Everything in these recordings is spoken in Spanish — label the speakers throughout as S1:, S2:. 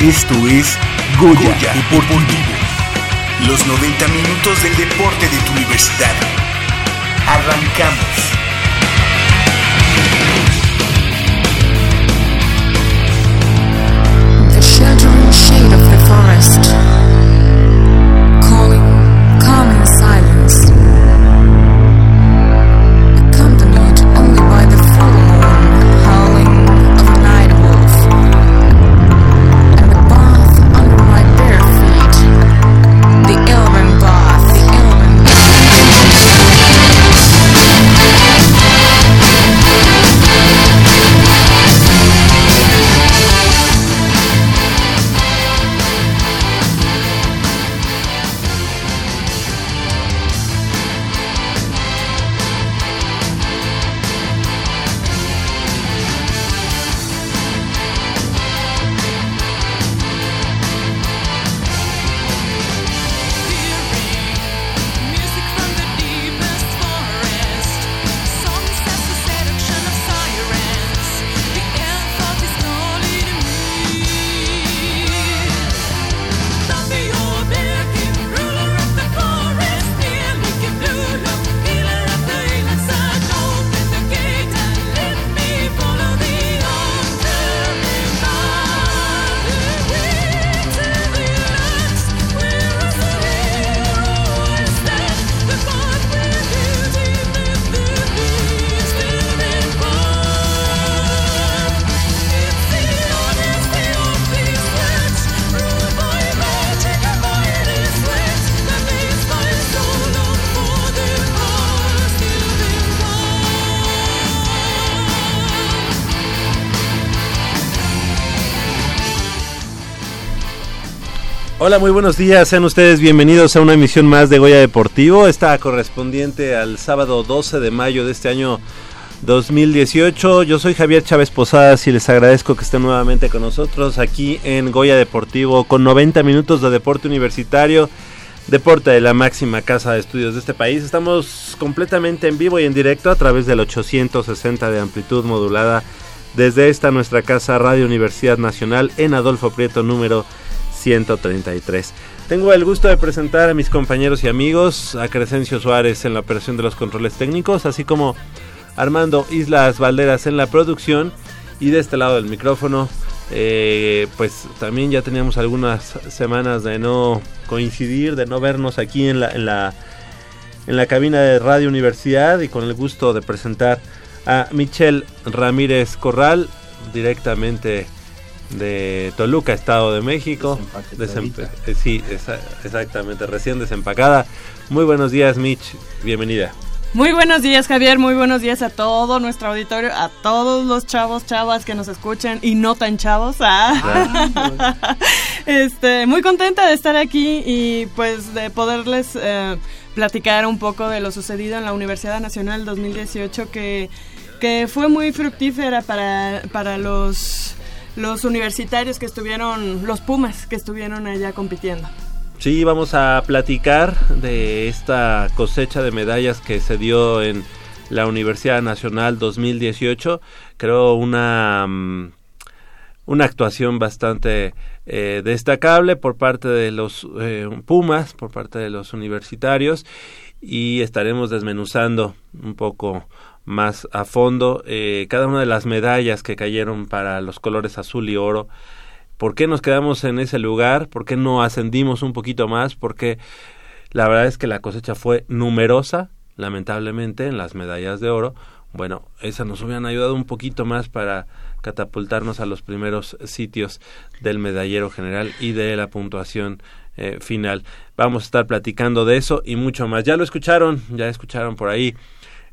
S1: Esto es Goya, Deportivo. Los 90 minutos del deporte de tu universidad. Arrancamos.
S2: The sheltering shade of the forest,
S3: Hola, muy buenos días. Sean ustedes bienvenidos a una emisión más de Goya Deportivo. Esta correspondiente al sábado 12 de mayo de este año 2018. Yo soy Javier Chávez Posadas y les agradezco que estén nuevamente con nosotros aquí en Goya Deportivo con 90 minutos de deporte universitario. Deporte de la máxima casa de estudios de este país. Estamos completamente en vivo y en directo a través del 860 de amplitud modulada desde esta nuestra casa Radio Universidad Nacional en Adolfo Prieto número 133. Tengo el gusto de presentar a mis compañeros y amigos, a Crescencio Suárez en la operación de los controles técnicos, así como Armando Islas Valderas en la producción y de este lado del micrófono, eh, pues también ya teníamos algunas semanas de no coincidir, de no vernos aquí en la, en la, en la cabina de Radio Universidad y con el gusto de presentar a Michelle Ramírez Corral directamente de Toluca, Estado de México. Desempe- eh, sí, esa- exactamente, recién desempacada. Muy buenos días, Mitch. Bienvenida.
S4: Muy buenos días, Javier. Muy buenos días a todo nuestro auditorio, a todos los chavos, chavas que nos escuchan y no tan chavos. Ah. este, muy contenta de estar aquí y pues de poderles eh, platicar un poco de lo sucedido en la Universidad Nacional 2018 que, que fue muy fructífera para, para los, los universitarios que estuvieron, los Pumas que estuvieron allá compitiendo.
S3: Sí, vamos a platicar de esta cosecha de medallas que se dio en la Universidad Nacional 2018. Creo una, mm, una actuación bastante eh, destacable por parte de los eh, Pumas, por parte de los universitarios y estaremos desmenuzando un poco más a fondo eh, cada una de las medallas que cayeron para los colores azul y oro ¿Por qué nos quedamos en ese lugar? ¿Por qué no ascendimos un poquito más? Porque la verdad es que la cosecha fue numerosa, lamentablemente, en las medallas de oro. Bueno, esas nos hubieran ayudado un poquito más para catapultarnos a los primeros sitios del medallero general y de la puntuación eh, final. Vamos a estar platicando de eso y mucho más. Ya lo escucharon, ya escucharon por ahí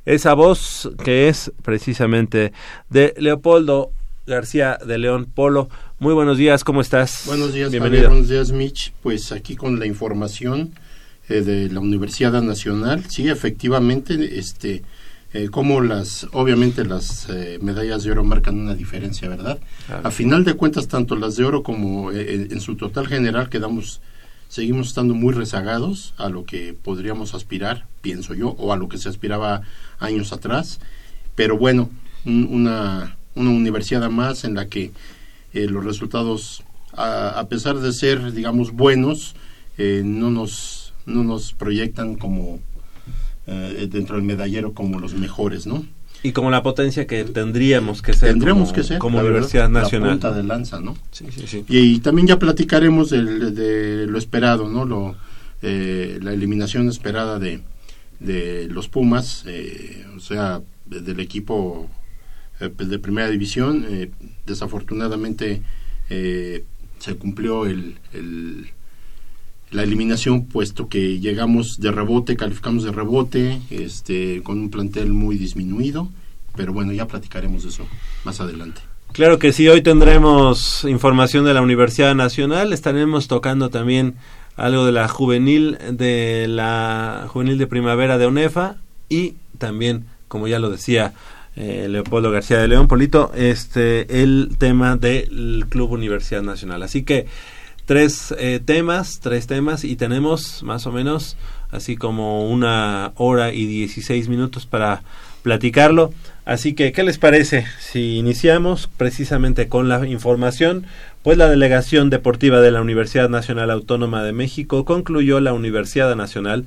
S3: esa voz que es precisamente de Leopoldo García de León. Polo, muy buenos días, ¿cómo estás?
S5: Buenos días,
S3: bienvenido.
S5: Javier, buenos días, Mitch. Pues aquí con la información eh, de la Universidad Nacional, sí, efectivamente, este, eh, como las, obviamente las eh, medallas de oro marcan una diferencia, ¿verdad?
S3: Claro.
S5: A final de cuentas, tanto las de oro como eh, en su total general quedamos, seguimos estando muy rezagados a lo que podríamos aspirar, pienso yo, o a lo que se aspiraba años atrás. Pero bueno, un- una, una universidad más en la que eh, los resultados, a, pesar de ser, digamos, buenos, eh, no nos no nos proyectan como eh, dentro del medallero como los mejores, ¿no?
S3: Y como la potencia que tendríamos que ser
S5: Tendremos
S3: como,
S5: que ser
S3: como Universidad
S5: verdad,
S3: Nacional.
S5: la punta de lanza, ¿no?
S3: Sí, sí, sí.
S5: Y, y también ya platicaremos de, lo esperado, ¿no? Lo, eh, la eliminación esperada de, de los Pumas, eh, o sea, de- del equipo eh, pues, de primera división. Eh, desafortunadamente eh, se cumplió el, el- la eliminación, puesto que llegamos de rebote, calificamos de rebote, este, con un plantel muy disminuido. Pero bueno, ya platicaremos de eso más adelante.
S3: Claro que sí, hoy tendremos información de la Universidad Nacional, estaremos tocando también algo de la juvenil de la juvenil de primavera de ONEFA y también, como ya lo decía eh, Leopoldo García de León, Polito, este el tema del Club Universidad Nacional. Así que tres eh, temas, tres temas y tenemos más o menos así como una hora y 16 minutos para platicarlo. Así que, ¿qué les parece si iniciamos precisamente con la información? Pues la Delegación Deportiva de la Universidad Nacional Autónoma de México concluyó la Universidad Nacional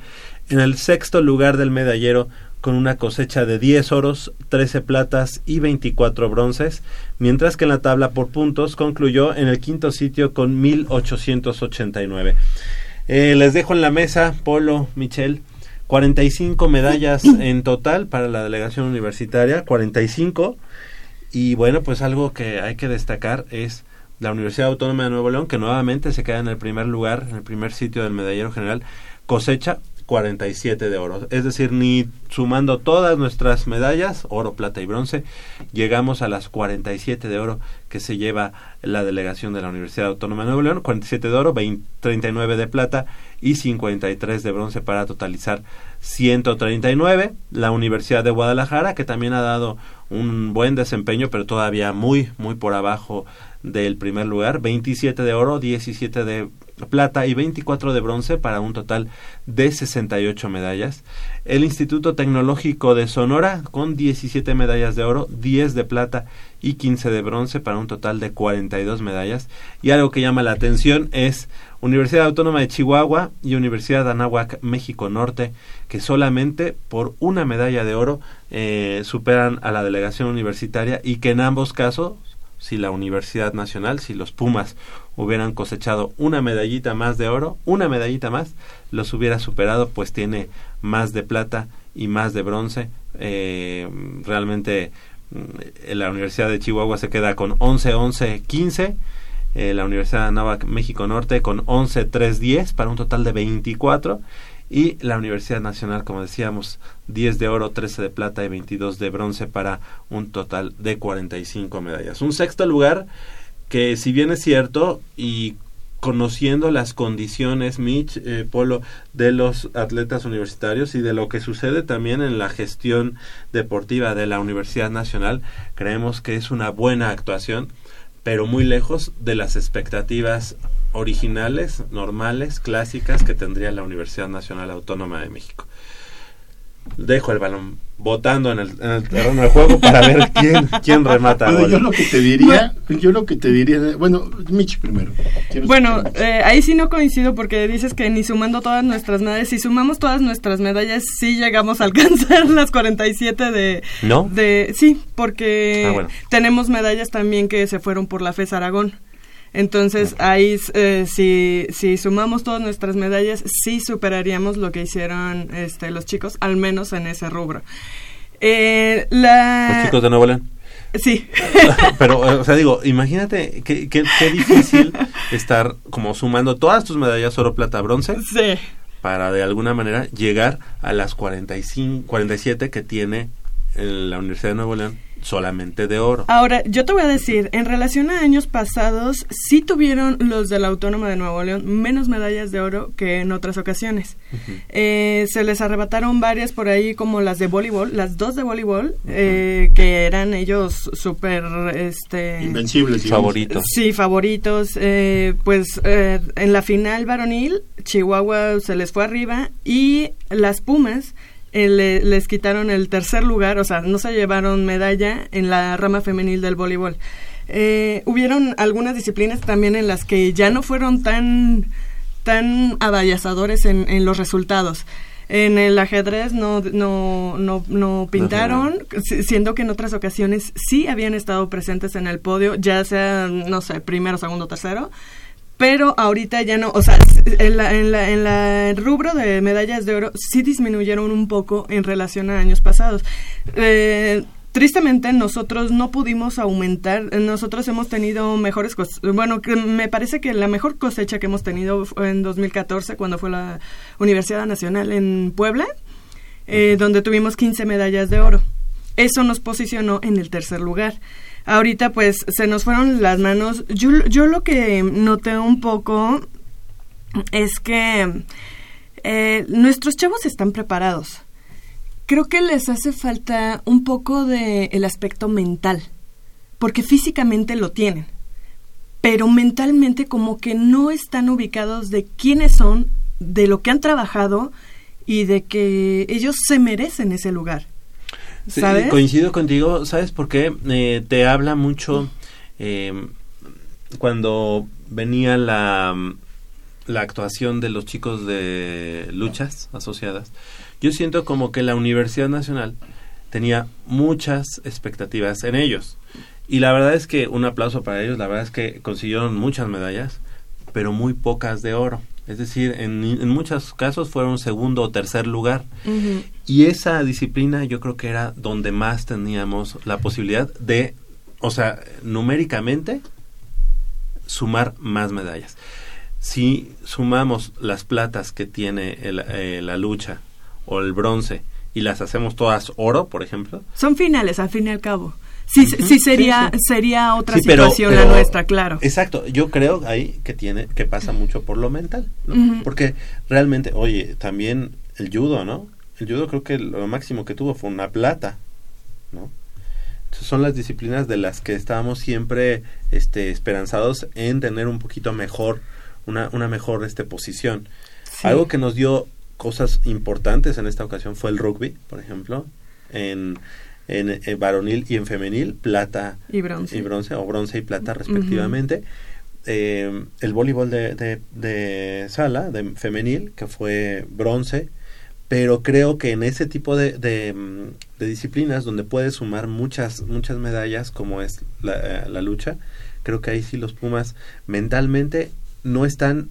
S3: en el sexto lugar del medallero con una cosecha de 10 oros, 13 platas y 24 bronces, mientras que en la tabla por puntos concluyó en el quinto sitio con 1889. Eh, les dejo en la mesa, Polo, Michelle, 45 medallas en total para la delegación universitaria, 45. Y bueno, pues algo que hay que destacar es la Universidad Autónoma de Nuevo León, que nuevamente se queda en el primer lugar, en el primer sitio del medallero general, cosecha 47 de oro. Es decir, ni sumando todas nuestras medallas, oro, plata y bronce, llegamos a las 47 de oro que se lleva la delegación de la Universidad Autónoma de Nuevo León, 47 de oro, 20 39 de plata y 53 de bronce para totalizar 139. La Universidad de Guadalajara, que también ha dado un buen desempeño, pero todavía muy, muy por abajo del primer lugar, 27 de oro, 17 de plata y 24 de bronce para un total de 68 medallas. El Instituto Tecnológico de Sonora con 17 medallas de oro, 10 de plata y 15 de bronce para un total de 42 medallas. Y algo que llama la atención es Universidad Autónoma de Chihuahua y Universidad de Anáhuac, México Norte, que solamente por una medalla de oro eh, superan a la delegación universitaria y que en ambos casos si la Universidad Nacional, si los Pumas hubieran cosechado una medallita más de oro, una medallita más, los hubiera superado, pues tiene más de plata y más de bronce. Eh, realmente mm, la Universidad de Chihuahua se queda con 11, 11, 15. Eh, la Universidad de Anáhuac, México Norte, con 11, 3, 10, para un total de 24 y la Universidad Nacional, como decíamos, 10 de oro, 13 de plata y 22 de bronce para un total de 45 medallas. Un sexto lugar que si bien es cierto y conociendo las condiciones, Mitch, eh, Polo, de los atletas universitarios y de lo que sucede también en la gestión deportiva de la Universidad Nacional, creemos que es una buena actuación, pero muy lejos de las expectativas originales, normales, clásicas que tendría la Universidad Nacional Autónoma de México. Dejo el balón votando en el, en el terreno de juego para ver quién, quién remata.
S5: Bueno,
S3: gol.
S5: yo lo que te diría, yo lo que te diría, bueno, Mitch primero.
S4: Bueno, eh, ahí sí no coincido porque dices que ni sumando todas nuestras medallas, si sumamos todas nuestras medallas, sí llegamos a alcanzar las 47 de...
S3: ¿No?
S4: de sí, porque
S3: Ah, bueno.
S4: tenemos medallas también que se fueron por la FES Aragón. Entonces, ahí, eh, si, si sumamos todas nuestras medallas, sí superaríamos lo que hicieron este, los chicos, al menos en ese rubro. Eh, la...
S3: Los chicos de Nuevo León.
S4: Sí.
S3: Pero, eh, o sea, digo, imagínate qué, qué, qué difícil estar como sumando todas tus medallas oro, plata, bronce
S4: sí.
S3: para de alguna manera llegar a las 45, 47 que tiene la Universidad de Nuevo León solamente de oro.
S4: Ahora, yo te voy a decir, en relación a años pasados, sí tuvieron los de la Autónoma de Nuevo León menos medallas de oro que en otras ocasiones. Eh, se les arrebataron varias por ahí, como las de voleibol, las dos de voleibol, eh, que eran ellos súper, este...
S5: Invencibles, digamos.
S3: Favorito.
S4: Sí, favoritos. eh, pues eh, en la final varonil, Chihuahua se les fue arriba y las Pumas eh, le- les quitaron el tercer lugar, o sea, no se llevaron medalla en la rama femenil del voleibol. Eh, hubieron algunas disciplinas también en las que ya no fueron tan, tan avallazadores en, en los resultados. En el ajedrez no, no, no, no pintaron, si- siendo que en otras ocasiones sí habían estado presentes en el podio, ya sea, no sé, primero, segundo, tercero, pero ahorita ya no, o sea, en la, en la, en la rubro de medallas de oro sí disminuyeron un poco en relación a años pasados. Eh, tristemente nosotros no pudimos aumentar, nosotros hemos tenido mejores cosechas, bueno, que me parece que la mejor cosecha que hemos tenido fue en 2014 cuando fue la Universidad Nacional en Puebla, eh, donde tuvimos 15 medallas de oro. Eso nos posicionó en el tercer lugar. Ahorita pues se nos fueron las manos. Yo, yo lo que noté un poco es que eh, nuestros chavos están preparados. Creo que les hace falta un poco de el aspecto mental, porque físicamente lo tienen, pero mentalmente como que no están ubicados de quiénes son, de lo que han trabajado y de que ellos se merecen ese lugar.
S3: Sí,
S4: ¿Sabes?
S3: coincido contigo, ¿sabes por qué? Eh, te habla mucho eh, cuando venía la, la actuación de los chicos de luchas asociadas. Yo siento como que la Universidad Nacional tenía muchas expectativas en ellos. Y la verdad es que un aplauso para ellos, la verdad es que consiguieron muchas medallas, pero muy pocas de oro. Es decir, en, en muchos casos fueron segundo o tercer lugar. Y esa disciplina yo creo que era donde más teníamos la posibilidad de, o sea, numéricamente, sumar más medallas. Si sumamos las platas que tiene el- eh, la lucha o el bronce y las hacemos todas oro, por ejemplo,
S4: Son finales, al fin y al cabo. Sí, sí, sería,
S3: sí, sí.
S4: sería otra
S3: Sí, pero-
S4: situación
S3: pero-
S4: la nuestra, claro.
S3: Exacto, yo creo ahí que tiene que pasa mucho por lo mental, ¿no? Porque realmente, oye, también el judo, ¿no? El judo creo que lo máximo que tuvo fue una plata, ¿no? Entonces, son las disciplinas de las que estábamos siempre este esperanzados en tener un poquito mejor una una mejor este posición. Algo que nos dio cosas importantes en esta ocasión fue el rugby, por ejemplo, en en, en varonil y en femenil, plata
S4: Y bronce.
S3: y bronce o bronce y plata respectivamente. Eh, el voleibol de, de, de sala, de femenil, que fue bronce, pero creo que en ese tipo de, de, de disciplinas donde puedes sumar muchas muchas medallas como es la, eh, la lucha, creo que ahí sí los Pumas mentalmente no están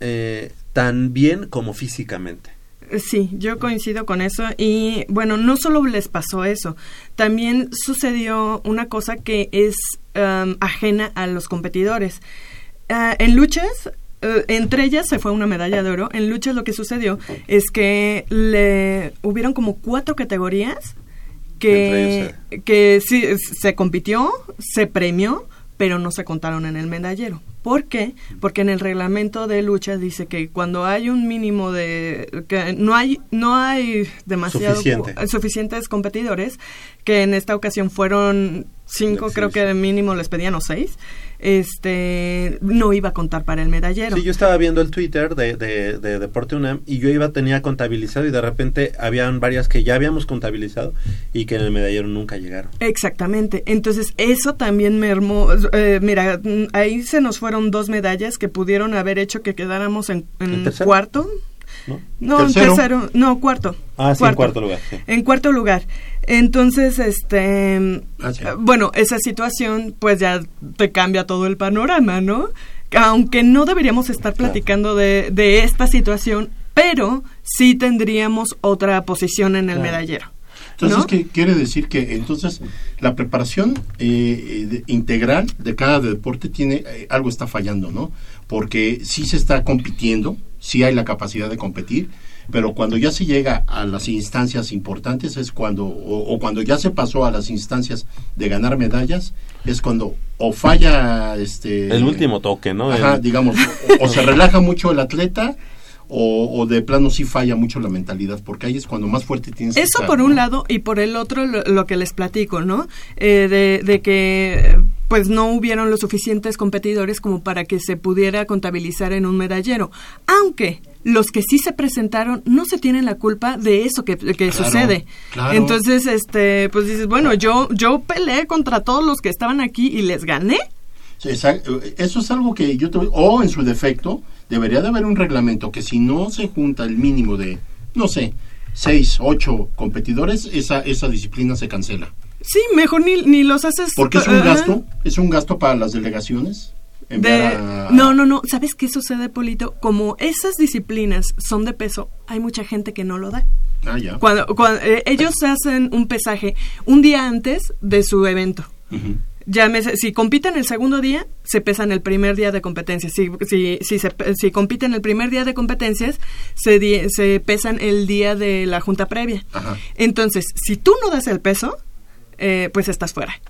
S3: eh, tan bien como físicamente.
S4: Sí, yo coincido con eso y bueno, no solo les pasó eso, también sucedió una cosa que es um, ajena a los competidores. Ah, en luchas, eh, entre ellas se fue una medalla de oro, en luchas lo que sucedió es que le hubieron como cuatro categorías que, que sí, se compitió, se premió, pero no se contaron en el medallero. ¿Por qué? Porque en el reglamento de lucha dice que cuando hay un mínimo de que no hay no hay demasiado
S3: Suficiente.
S4: suficientes competidores que en esta ocasión fueron cinco
S3: Sí,
S4: creo
S3: sí.
S4: que de mínimo les pedían o seis este no iba a contar para el medallero
S3: Sí, yo estaba viendo el Twitter de, de, de Deporte UNAM y yo iba, tenía contabilizado y de repente habían varias que ya habíamos contabilizado y que en el medallero nunca llegaron.
S4: Exactamente. Entonces, eso también mermó. eh, mira, ahí se nos fueron dos medallas que pudieron haber hecho que quedáramos en, en
S3: ¿En tercero?
S4: cuarto.
S3: ¿no?
S4: No, en
S5: ¿Tercero?
S4: tercero. No, cuarto.
S3: Ah, sí, en cuarto lugar. sí.
S4: En cuarto lugar. Entonces, este.
S5: Ah, sí.
S4: Bueno, esa situación, pues ya te cambia todo el panorama, ¿no? Aunque no deberíamos estar
S3: Claro.
S4: platicando de, de esta situación, pero sí tendríamos otra posición en el
S3: Claro.
S4: medallero.
S5: Entonces,
S4: ¿no?
S5: ¿qué quiere decir? Que entonces la preparación eh, eh, de- integral de cada deporte tiene eh, algo está fallando, ¿no? Porque sí se está compitiendo, sí hay la capacidad de competir, pero cuando ya se llega a las instancias importantes es cuando, o, o cuando ya se pasó a las instancias de ganar medallas, es cuando o falla este
S3: El último toque, ¿no?
S5: Ajá, digamos, o, o se relaja mucho el atleta o, o de plano sí falla mucho la mentalidad, porque ahí es cuando más fuerte tienes que
S4: Eso
S5: estar,
S4: por
S5: ¿no?
S4: un lado y por el otro lo, lo que les platico, ¿no? Eh, de, de que pues no hubieron los suficientes competidores como para que se pudiera contabilizar en un medallero. Aunque los que sí se presentaron no se tienen la culpa de eso que, que
S5: Claro,
S4: sucede.
S5: claro.
S4: Entonces, este, pues dices, bueno, yo, yo peleé contra todos los que estaban aquí y les gané.
S5: Sí, Eso es algo que yo te o en su defecto, debería de haber un reglamento que si no se junta el mínimo de, no sé, seis, ocho competidores, esa, esa disciplina se cancela.
S4: Sí, mejor ni, ni los haces.
S5: Porque es un gasto, es un gasto para las delegaciones.
S4: De-
S5: a-
S4: No, no, no. ¿Sabes qué sucede, Polito? Como esas disciplinas son de peso, hay mucha gente que no lo da.
S5: Ah, ya.
S4: Cuando, cuando eh, ellos hacen un pesaje un día antes de su evento.
S5: Ujú.
S4: Llámese, si compiten el segundo día, se pesan el primer día de competencias. Si, si, si, se, si compiten el primer día de competencias, se, di- se pesan el día de la junta previa.
S5: Ajá.
S4: Entonces, si tú no das el peso, eh, pues estás fuera.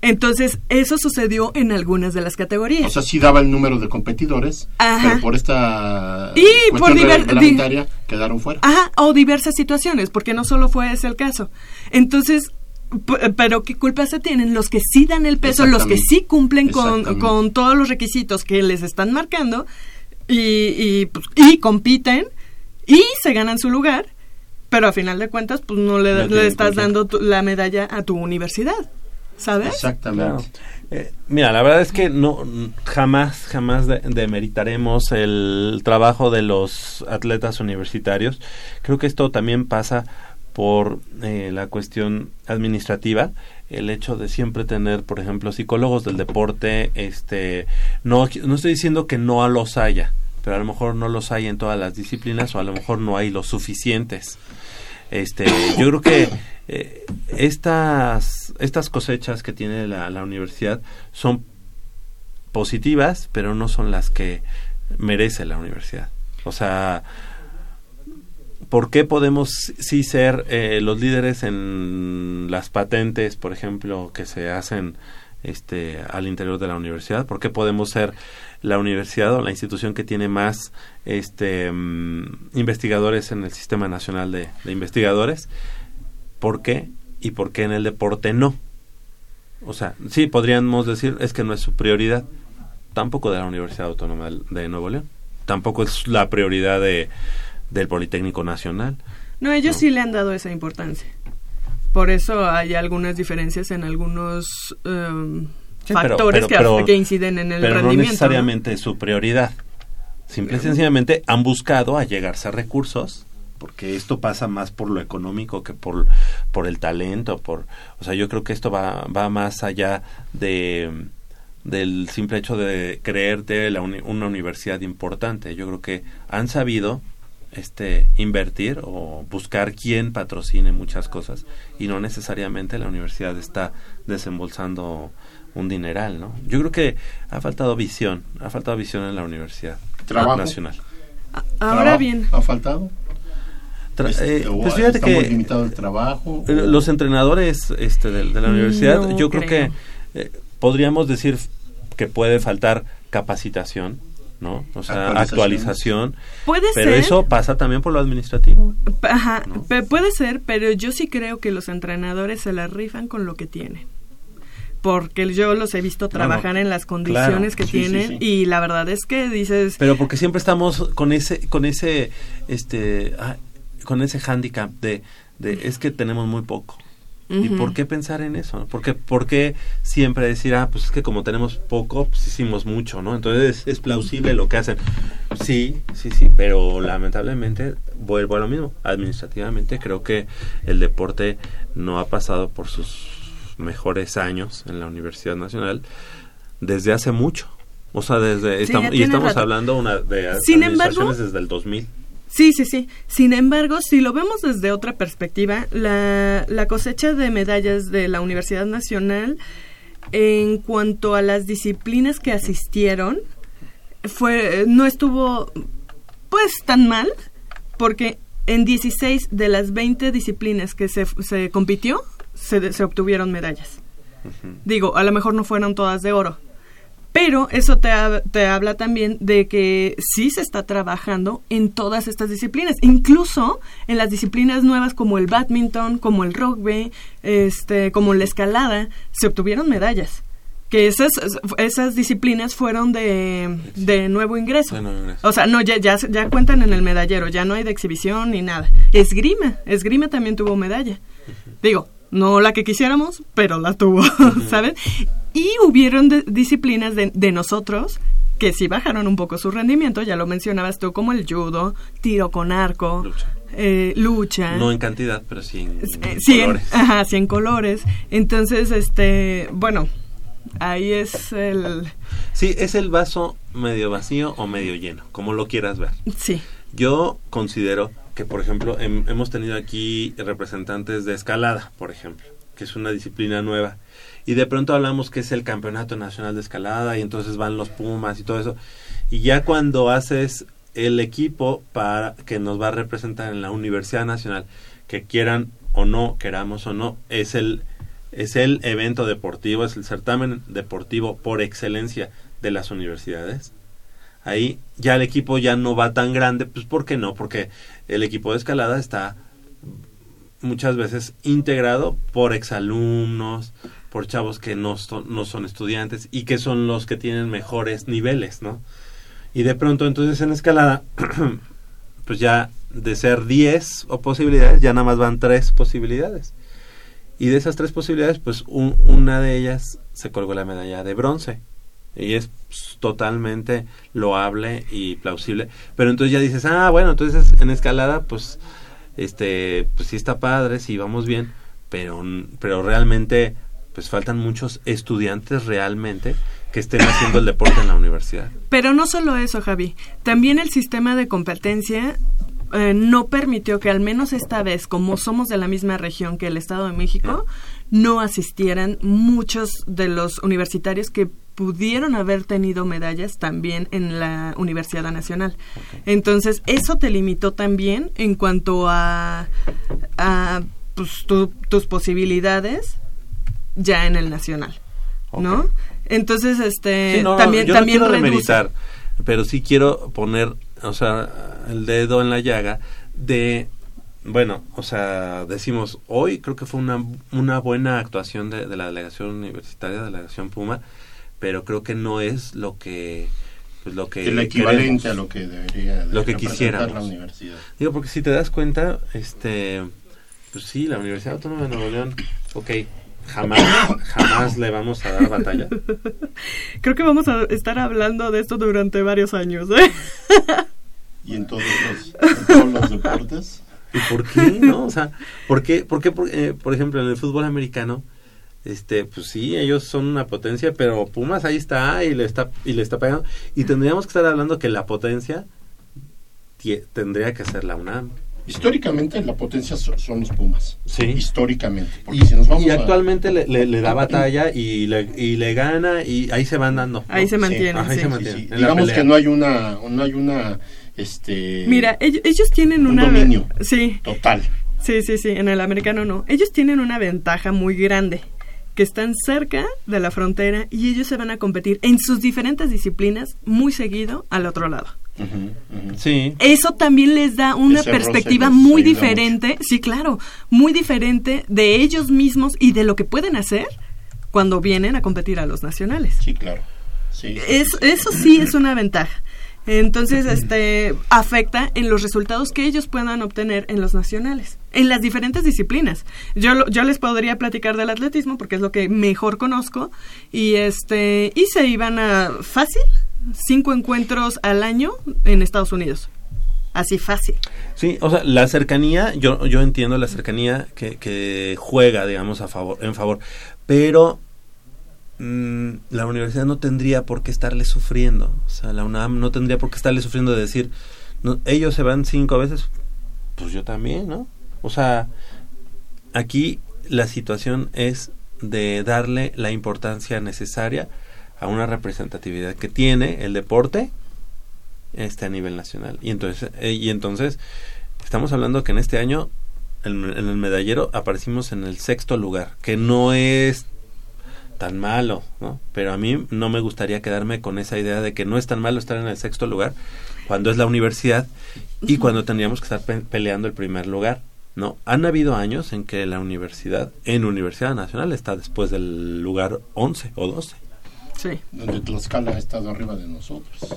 S4: Entonces, eso sucedió en algunas de las categorías.
S5: O sea, sí daba el número de competidores,
S4: Ajá.
S5: pero por esta
S4: Y por
S5: reglamentaria quedaron fuera.
S4: Ajá, o diversas situaciones, porque no solo fue ese el caso. Entonces, pero ¿qué culpa se tienen? Los que sí dan el peso, los que sí cumplen con, con todos los requisitos que les están marcando y, y, pues, y compiten y se ganan su lugar, pero a final de cuentas, pues no le,
S3: No
S4: le estás dando tu- la medalla a tu universidad, ¿sabes?
S5: Exactamente.
S3: Eh, mira, la verdad es que no jamás, jamás de- demeritaremos el trabajo de los atletas universitarios. Creo que esto también pasa por eh, la cuestión administrativa, el hecho de siempre tener, por ejemplo, psicólogos del deporte, este, no, no estoy diciendo que no los haya, pero a lo mejor no los hay en todas las disciplinas o a lo mejor no hay los suficientes. Este, yo creo que eh, estas, estas cosechas que tiene la, la universidad son positivas, pero no son las que merece la universidad. O sea, ¿por qué podemos sí ser eh, los líderes en las patentes, por ejemplo, que se hacen este, al interior de la universidad? ¿Por qué podemos ser la universidad o la institución que tiene más este, mm, investigadores en el Sistema Nacional de, de Investigadores? ¿Por qué? ¿Y por qué en el deporte no? O sea, sí, podríamos decir, es que no es su prioridad. Tampoco de la Universidad Autónoma de Nuevo León. Tampoco es la prioridad de, del Politécnico Nacional.
S4: No, ellos
S3: No.
S4: sí le han dado esa importancia. Por eso hay algunas diferencias en algunos em,
S3: Sí,
S4: factores
S3: pero-
S4: que,
S3: pero-
S4: que inciden en el
S3: pero no
S4: rendimiento. ¿no?
S3: necesariamente es su prioridad. Simple y sencillamente han buscado allegarse a recursos, porque esto pasa más por lo económico que por, por el talento, por, o sea, yo creo que esto va, va más allá de del simple hecho de creerte la uni- una universidad importante. Yo creo que han sabido este invertir o buscar quién patrocine muchas cosas y no necesariamente la universidad está desembolsando un dineral, ¿no? Yo creo que ha faltado visión, ha faltado visión en la universidad
S5: Trabajo.
S3: nacional.
S4: Ahora
S5: ¿Trabajo
S4: bien,
S5: ¿Ha faltado?
S3: Tra-
S5: Este,
S3: eh, pues fíjate
S5: está
S3: que
S5: muy limitado el trabajo.
S3: Eh, Los entrenadores este, de, de la
S4: No
S3: universidad, yo creo,
S4: creo.
S3: que eh, podríamos decir que puede faltar capacitación, ¿no? O sea,
S5: Actualización.
S3: actualización.
S4: puede
S3: Pero
S4: ser.
S3: eso pasa también por lo administrativo.
S4: Ajá, puede ser, pero yo sí creo que los entrenadores se la rifan con lo que tienen. Porque yo los he visto trabajar en las condiciones que
S5: Sí, sí,
S4: tienen
S5: sí.
S4: y la verdad es que dices,
S3: Pero porque siempre estamos con ese, con ese, este, ah, con ese hándicap de, de es que tenemos muy poco. ¿Y por qué pensar en eso? ¿Por qué, por qué siempre decir, ah, pues es que como tenemos poco, pues hicimos mucho, ¿no? Entonces es plausible lo que hacen. Sí, sí, sí, pero lamentablemente vuelvo a lo mismo. Administrativamente creo que el deporte no ha pasado por sus mejores años en la Universidad Nacional desde hace mucho. O sea, desde
S4: Sí,
S3: estamos, y estamos
S4: rato.
S3: hablando una de
S4: Sin
S3: administraciones
S4: embargo-
S3: desde el 2000.
S4: Sí, sí, sí. Sin embargo, si lo vemos desde otra perspectiva, la, la cosecha de medallas de la Universidad Nacional en cuanto a las disciplinas que asistieron fue no estuvo pues tan mal, porque en 16 de las 20 disciplinas que se, se compitió, se, se obtuvieron medallas. Digo, a lo mejor no fueron todas de oro, pero eso te, te habla también de que sí se está trabajando en todas estas disciplinas, incluso en las disciplinas nuevas como el badminton, como el rugby, este, como la escalada, se obtuvieron medallas. Que esas, esas disciplinas fueron de, de nuevo ingreso.
S3: De nuevo ingreso.
S4: O sea, no, ya, ya, ya cuentan en el medallero, ya no hay de exhibición ni nada. Esgrima, esgrima también tuvo medalla. Digo, no la que quisiéramos, pero la tuvo, ¿saben? Y hubieron de- disciplinas de, de nosotros que sí bajaron un poco su rendimiento, ya lo mencionabas tú, como el judo, tiro con arco,
S3: Lucha.
S4: eh, lucha.
S3: No en cantidad, pero sí en,
S4: Eh,
S3: en
S4: sí, en-
S3: colores.
S4: ajá, sí, en colores. Entonces, este, bueno, ahí es el...
S3: Sí, es el vaso medio vacío o medio lleno, como lo quieras ver.
S4: Sí,
S3: Yo considero que, por ejemplo, hem- hemos tenido aquí representantes de escalada, por ejemplo, que es una disciplina nueva. Y de pronto hablamos que es el Campeonato Nacional de Escalada y entonces van los Pumas y todo eso. Y ya cuando haces el equipo para que nos va a representar en la Universidad Nacional, que quieran o no, queramos o no, es el es el evento deportivo, es el certamen deportivo por excelencia de las universidades ahí ya el equipo ya no va tan grande, pues ¿por qué no? Porque el equipo de escalada está muchas veces integrado por exalumnos, por chavos que no son, no son estudiantes y que son los que tienen mejores niveles, ¿no? Y de pronto entonces en escalada, pues ya de ser 10 o posibilidades, ya nada más van 3 posibilidades. Y de esas tres posibilidades, pues un- una de ellas se colgó la medalla de bronce. Y es pues, totalmente loable y plausible. Pero entonces ya dices, ah, bueno, entonces en escalada, pues, este, pues sí está padre, sí vamos bien, pero, pero realmente, pues faltan muchos estudiantes realmente que estén haciendo el deporte en la universidad.
S4: Pero no solo eso, Javi. También el sistema de competencia eh, no permitió que al menos esta vez, como somos de la misma región que el Estado de México, no asistieran muchos de los universitarios que pudieron haber tenido medallas también en la Universidad Nacional. Entonces, eso te limitó también en cuanto a, a pues, tu- tus posibilidades ya en el nacional, ¿no? Entonces, este,
S3: Sí, no,
S4: también,
S3: yo
S4: también
S3: no quiero demeritar, pero sí quiero poner, o sea, el dedo en la llaga de, bueno, o sea, decimos, hoy creo que fue una, una buena actuación de, de la delegación universitaria, de la delegación Puma, pero creo que no es lo que, pues lo que
S5: el equivalente
S3: queremos.
S5: a lo que debería de
S3: Lo que quisiéramos.
S5: la universidad.
S3: Digo, porque si te das cuenta, este, pues sí, la Universidad Autónoma de Nuevo León, ok, jamás, jamás le vamos a dar batalla.
S4: Creo que vamos a estar hablando de esto durante varios años. ¿eh?
S5: Y en todos los, en todos los deportes.
S3: ¿Y por qué, no? O sea, ¿por qué, por, qué, por, eh, por ejemplo, en el fútbol americano, este, pues sí, ellos son una potencia, pero Pumas ahí está y le está y le está pegando y tendríamos que estar hablando que la potencia tendría que ser la UNAM.
S5: Históricamente la potencia so- son los Pumas.
S3: Sí.
S5: Históricamente.
S3: Y,
S5: si nos vamos
S3: y
S5: a-
S3: actualmente le, le- le da batalla y le, y le gana y ahí se van dando.
S4: Ahí se mantienen,
S3: Ajá, ahí
S4: sí.
S3: se
S5: Sí,
S3: mantienen.
S5: sí.
S3: en la
S5: Digamos que no hay una, no hay una, este,
S4: Mira, ellos, ellos tienen
S5: Un
S4: una...
S5: dominio.
S4: Sí,
S5: total.
S4: sí, sí, sí, en el americano no. Ellos tienen una ventaja muy grande, que están cerca de la frontera y ellos se van a competir en sus diferentes disciplinas muy seguido al otro lado.
S3: Sí.
S4: Eso también les da una
S5: Ese
S4: perspectiva muy diferente, sí, claro, muy diferente de ellos mismos y de lo que pueden hacer cuando vienen a competir a los nacionales.
S5: Sí, claro. Sí, sí,
S4: Es-
S5: sí.
S4: eso sí es una ventaja. Entonces, este afecta en los resultados que ellos puedan obtener en los nacionales, en las diferentes disciplinas. Yo yo les podría platicar del atletismo porque es lo que mejor conozco y este y se iban a fácil cinco encuentros al año en Estados Unidos. Así fácil.
S3: Sí, o sea, la cercanía, yo, yo entiendo la cercanía que, que juega, digamos, a favor, en favor, pero mm, la universidad no tendría por qué estarle sufriendo, o sea, la UNAM no tendría por qué estarle sufriendo de decir, ellos se van cinco veces, pues yo también, ¿no? O sea, aquí la situación es de darle la importancia necesaria a una representatividad que tiene el deporte este a nivel nacional. Y entonces eh, y entonces estamos hablando que en este año en el medallero aparecimos en el sexto lugar, que no es tan malo, ¿no? Pero a mí no me gustaría quedarme con esa idea de que no es tan malo estar en el sexto lugar cuando es la universidad y cuando tendríamos que estar pe- peleando el primer lugar, ¿no? Han habido años en que la universidad, en Universidad Nacional, está después del lugar 11 o 12.
S4: Sí.
S5: Donde Tlaxcala ha estado arriba de nosotros.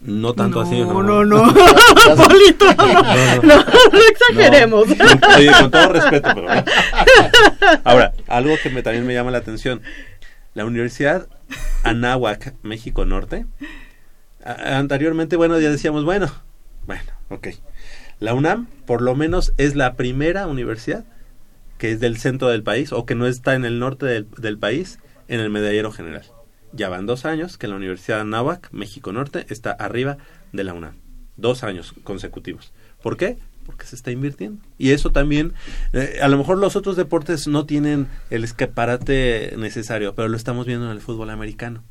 S3: No tanto así,
S4: no,
S3: ¿no?
S4: no, no. Polito, no, no, no, no exageremos.
S3: Oye, con todo respeto, pero no. Ahora, algo que me, también me llama la atención. La Universidad Anáhuac, México Norte, anteriormente, bueno, ya decíamos, bueno, bueno, ok. La UNAM, por lo menos, es la primera universidad que es del centro del país o que no está en el norte del, del país en el medallero general. Ya van dos años que la Universidad Anáhuac, México Norte, está arriba de la UNAM. Dos años consecutivos. ¿Por qué? Porque se está invirtiendo. Y eso también, eh, a lo mejor los otros deportes no tienen el escaparate necesario, pero lo estamos viendo en el fútbol americano.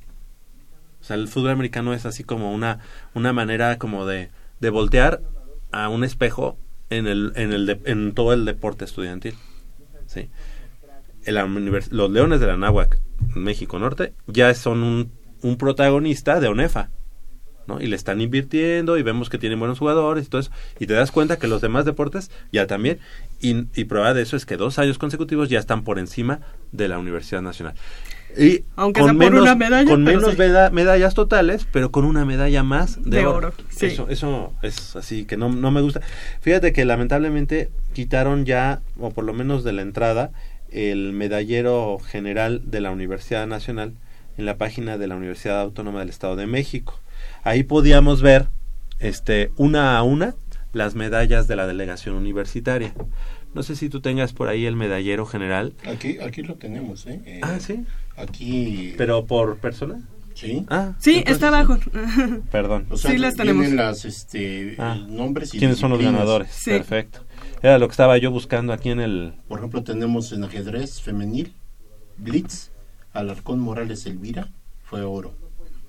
S3: O sea, el fútbol americano es así como una, una manera como de, de voltear a un espejo en, el, en, el de- en todo el deporte estudiantil. ¿sí? El los Leones de la Náhuac, México Norte, ya son un, un protagonista de ONEFA. ¿No? Y le están invirtiendo y vemos que tienen buenos jugadores y todo eso. Y te das cuenta que los demás deportes ya también. Y, y prueba de eso es que dos años consecutivos ya están por encima de la Universidad Nacional. Y
S4: Aunque sea por una medalla,
S3: con menos
S4: sí.
S3: meda- medallas totales, pero con una medalla más de,
S4: De
S3: oro.
S4: oro, sí.
S3: Eso, eso es así que no, no me gusta. Fíjate que lamentablemente quitaron ya, o por lo menos de la entrada, el medallero general de la Universidad Nacional en la página de la Universidad Autónoma del Estado de México. Ahí podíamos ver este una a una las medallas de la delegación universitaria. No sé si tú tengas por ahí el medallero general.
S5: Aquí, aquí lo tenemos, ¿eh? Eh,
S3: Ah, sí.
S5: Aquí.
S3: Pero por persona.
S5: sí.
S3: Ah,
S4: Sí,
S3: entonces
S4: está abajo.
S3: Perdón.
S5: O sea,
S4: sí, las tenemos.
S5: las este,
S3: Ah.
S5: nombres y
S3: ¿Quiénes son los ganadores?
S4: Sí.
S3: Perfecto. Era lo que estaba yo buscando aquí en el...
S5: Por ejemplo, tenemos en ajedrez femenil, Blitz, Alarcón Morales Elvira, fue oro.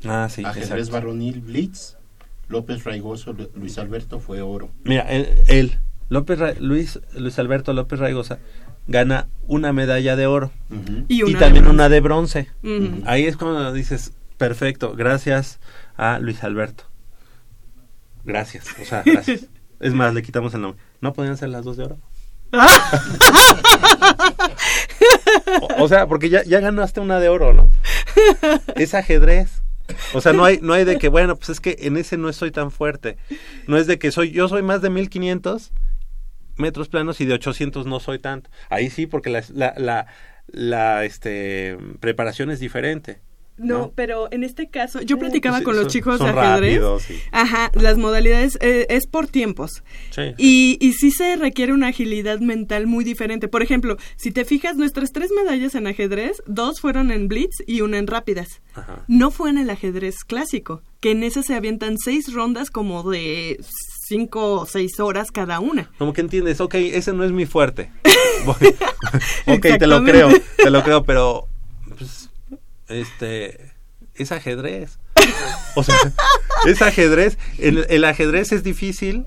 S3: Ah, sí,
S5: ajedrez varonil, Blitz, López Raigoso, Lu- Luis Alberto, fue oro.
S3: Mira, él, él, López Ra- Luis, Luis Alberto López Raigosa, gana una medalla de oro.
S4: Y,
S3: y,
S4: una
S3: también
S4: de-
S3: una de bronce. Ahí es cuando dices, perfecto, gracias a Luis Alberto. Gracias, o sea, gracias. es más, le quitamos el nombre. ¿No podían ser las dos de oro? o, o sea, porque ya, ya ganaste una de oro, ¿no? Es ajedrez. O sea, no hay, no hay de que, bueno, pues es que en ese no estoy tan fuerte. No es de que soy, yo soy más de 1500 metros planos y de 800 no soy tanto. Ahí sí, porque la, la, la, la, este, preparación es diferente.
S4: No,
S3: ¿no?
S4: pero en este caso, yo
S3: Sí,
S4: platicaba
S3: pues,
S4: con
S3: son-
S4: los chicos
S3: son
S4: de ajedrez.
S3: rápidos
S4: Ajá, las modalidades eh, es por tiempos.
S3: Sí.
S4: Y, y sí se requiere una agilidad mental muy diferente. Por ejemplo, si te fijas, nuestras tres medallas en ajedrez, dos fueron en blitz y una en rápidas.
S3: Ajá.
S4: No fue en el ajedrez clásico, que en ese se avientan seis rondas como de cinco o seis horas cada una.
S3: Como que entiendes, ok, ese no es mi fuerte. Ok, te lo creo, te lo creo, pero pues, este es ajedrez. O sea, es ajedrez. El, el ajedrez es difícil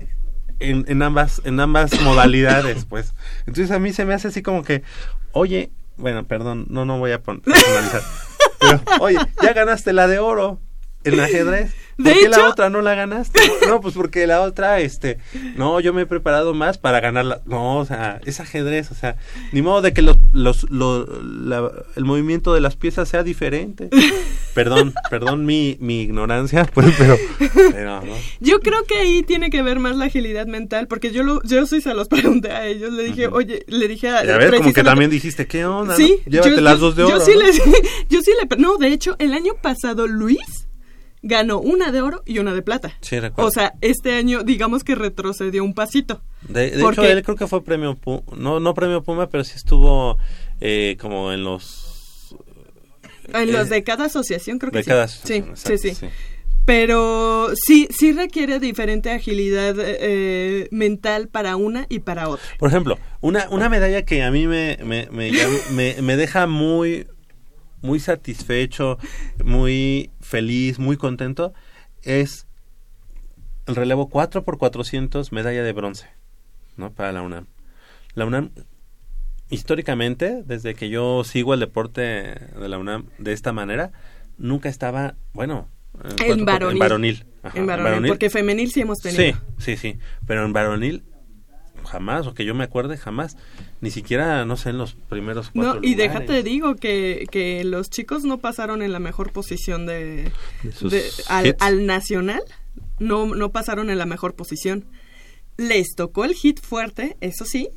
S3: en, en ambas en ambas modalidades, pues. Entonces a mí se me hace así como que, oye, bueno, perdón, no no voy a personalizar. Pero, oye, ya ganaste la de oro en ajedrez. ¿Por qué la otra no la ganaste? No, pues porque la otra, este, no, yo me he preparado más para ganarla. No, o sea, es ajedrez, o sea, ni modo de que los, los, lo- la- el movimiento de las piezas sea diferente. Perdón, perdón mi, mi ignorancia, pues, pero, pero, ¿no?
S4: Yo creo que ahí tiene que ver más la agilidad mental, porque yo lo, yo sí se los pregunté a ellos, le dije, oye, le dije a...
S3: Ya ves, como que también dijiste, ¿qué onda?
S4: Sí,
S3: no? Llévate
S4: yo-
S3: las
S4: yo-
S3: dos de
S4: yo
S3: oro.
S4: sí
S3: ¿no?
S4: les- yo sí le... No, de hecho, el año pasado Luis ganó una de oro y una de plata.
S3: Sí, recuerdo.
S4: O sea, este año digamos que retrocedió un pasito.
S3: De, de
S4: porque-
S3: hecho, él creo que fue premio Puma, no, no premio Puma, pero sí estuvo eh, como en los...
S4: En los
S3: Eh,
S4: de cada asociación creo que
S3: de
S4: sí.
S3: cada
S4: sí,
S3: asociación,
S4: sí,
S3: exacto,
S4: sí, Pero sí, sí requiere diferente agilidad eh, mental para una y para otra.
S3: Por ejemplo, una, una medalla que a mí me, me, me, me- me deja muy, muy satisfecho, muy feliz, muy contento, es el relevo 4 por 400 medalla de bronce. ¿no? Para la UNAM. La UNAM, históricamente, desde que yo sigo el deporte de la UNAM de esta manera, nunca estaba, bueno,
S4: En
S3: cuatro por-
S4: varonil.
S3: En varonil. Ajá,
S4: en varonil, porque femenil sí hemos tenido.
S3: Sí, sí, sí. Pero en varonil, jamás, o que yo me acuerde, jamás. Ni siquiera, no sé, en los primeros
S4: No,
S3: cuatro
S4: y
S3: lugares.
S4: déjate digo que, que los chicos no pasaron en la mejor posición de, al, nacional, no, no pasaron en la mejor posición. Les tocó el hit fuerte, eso sí,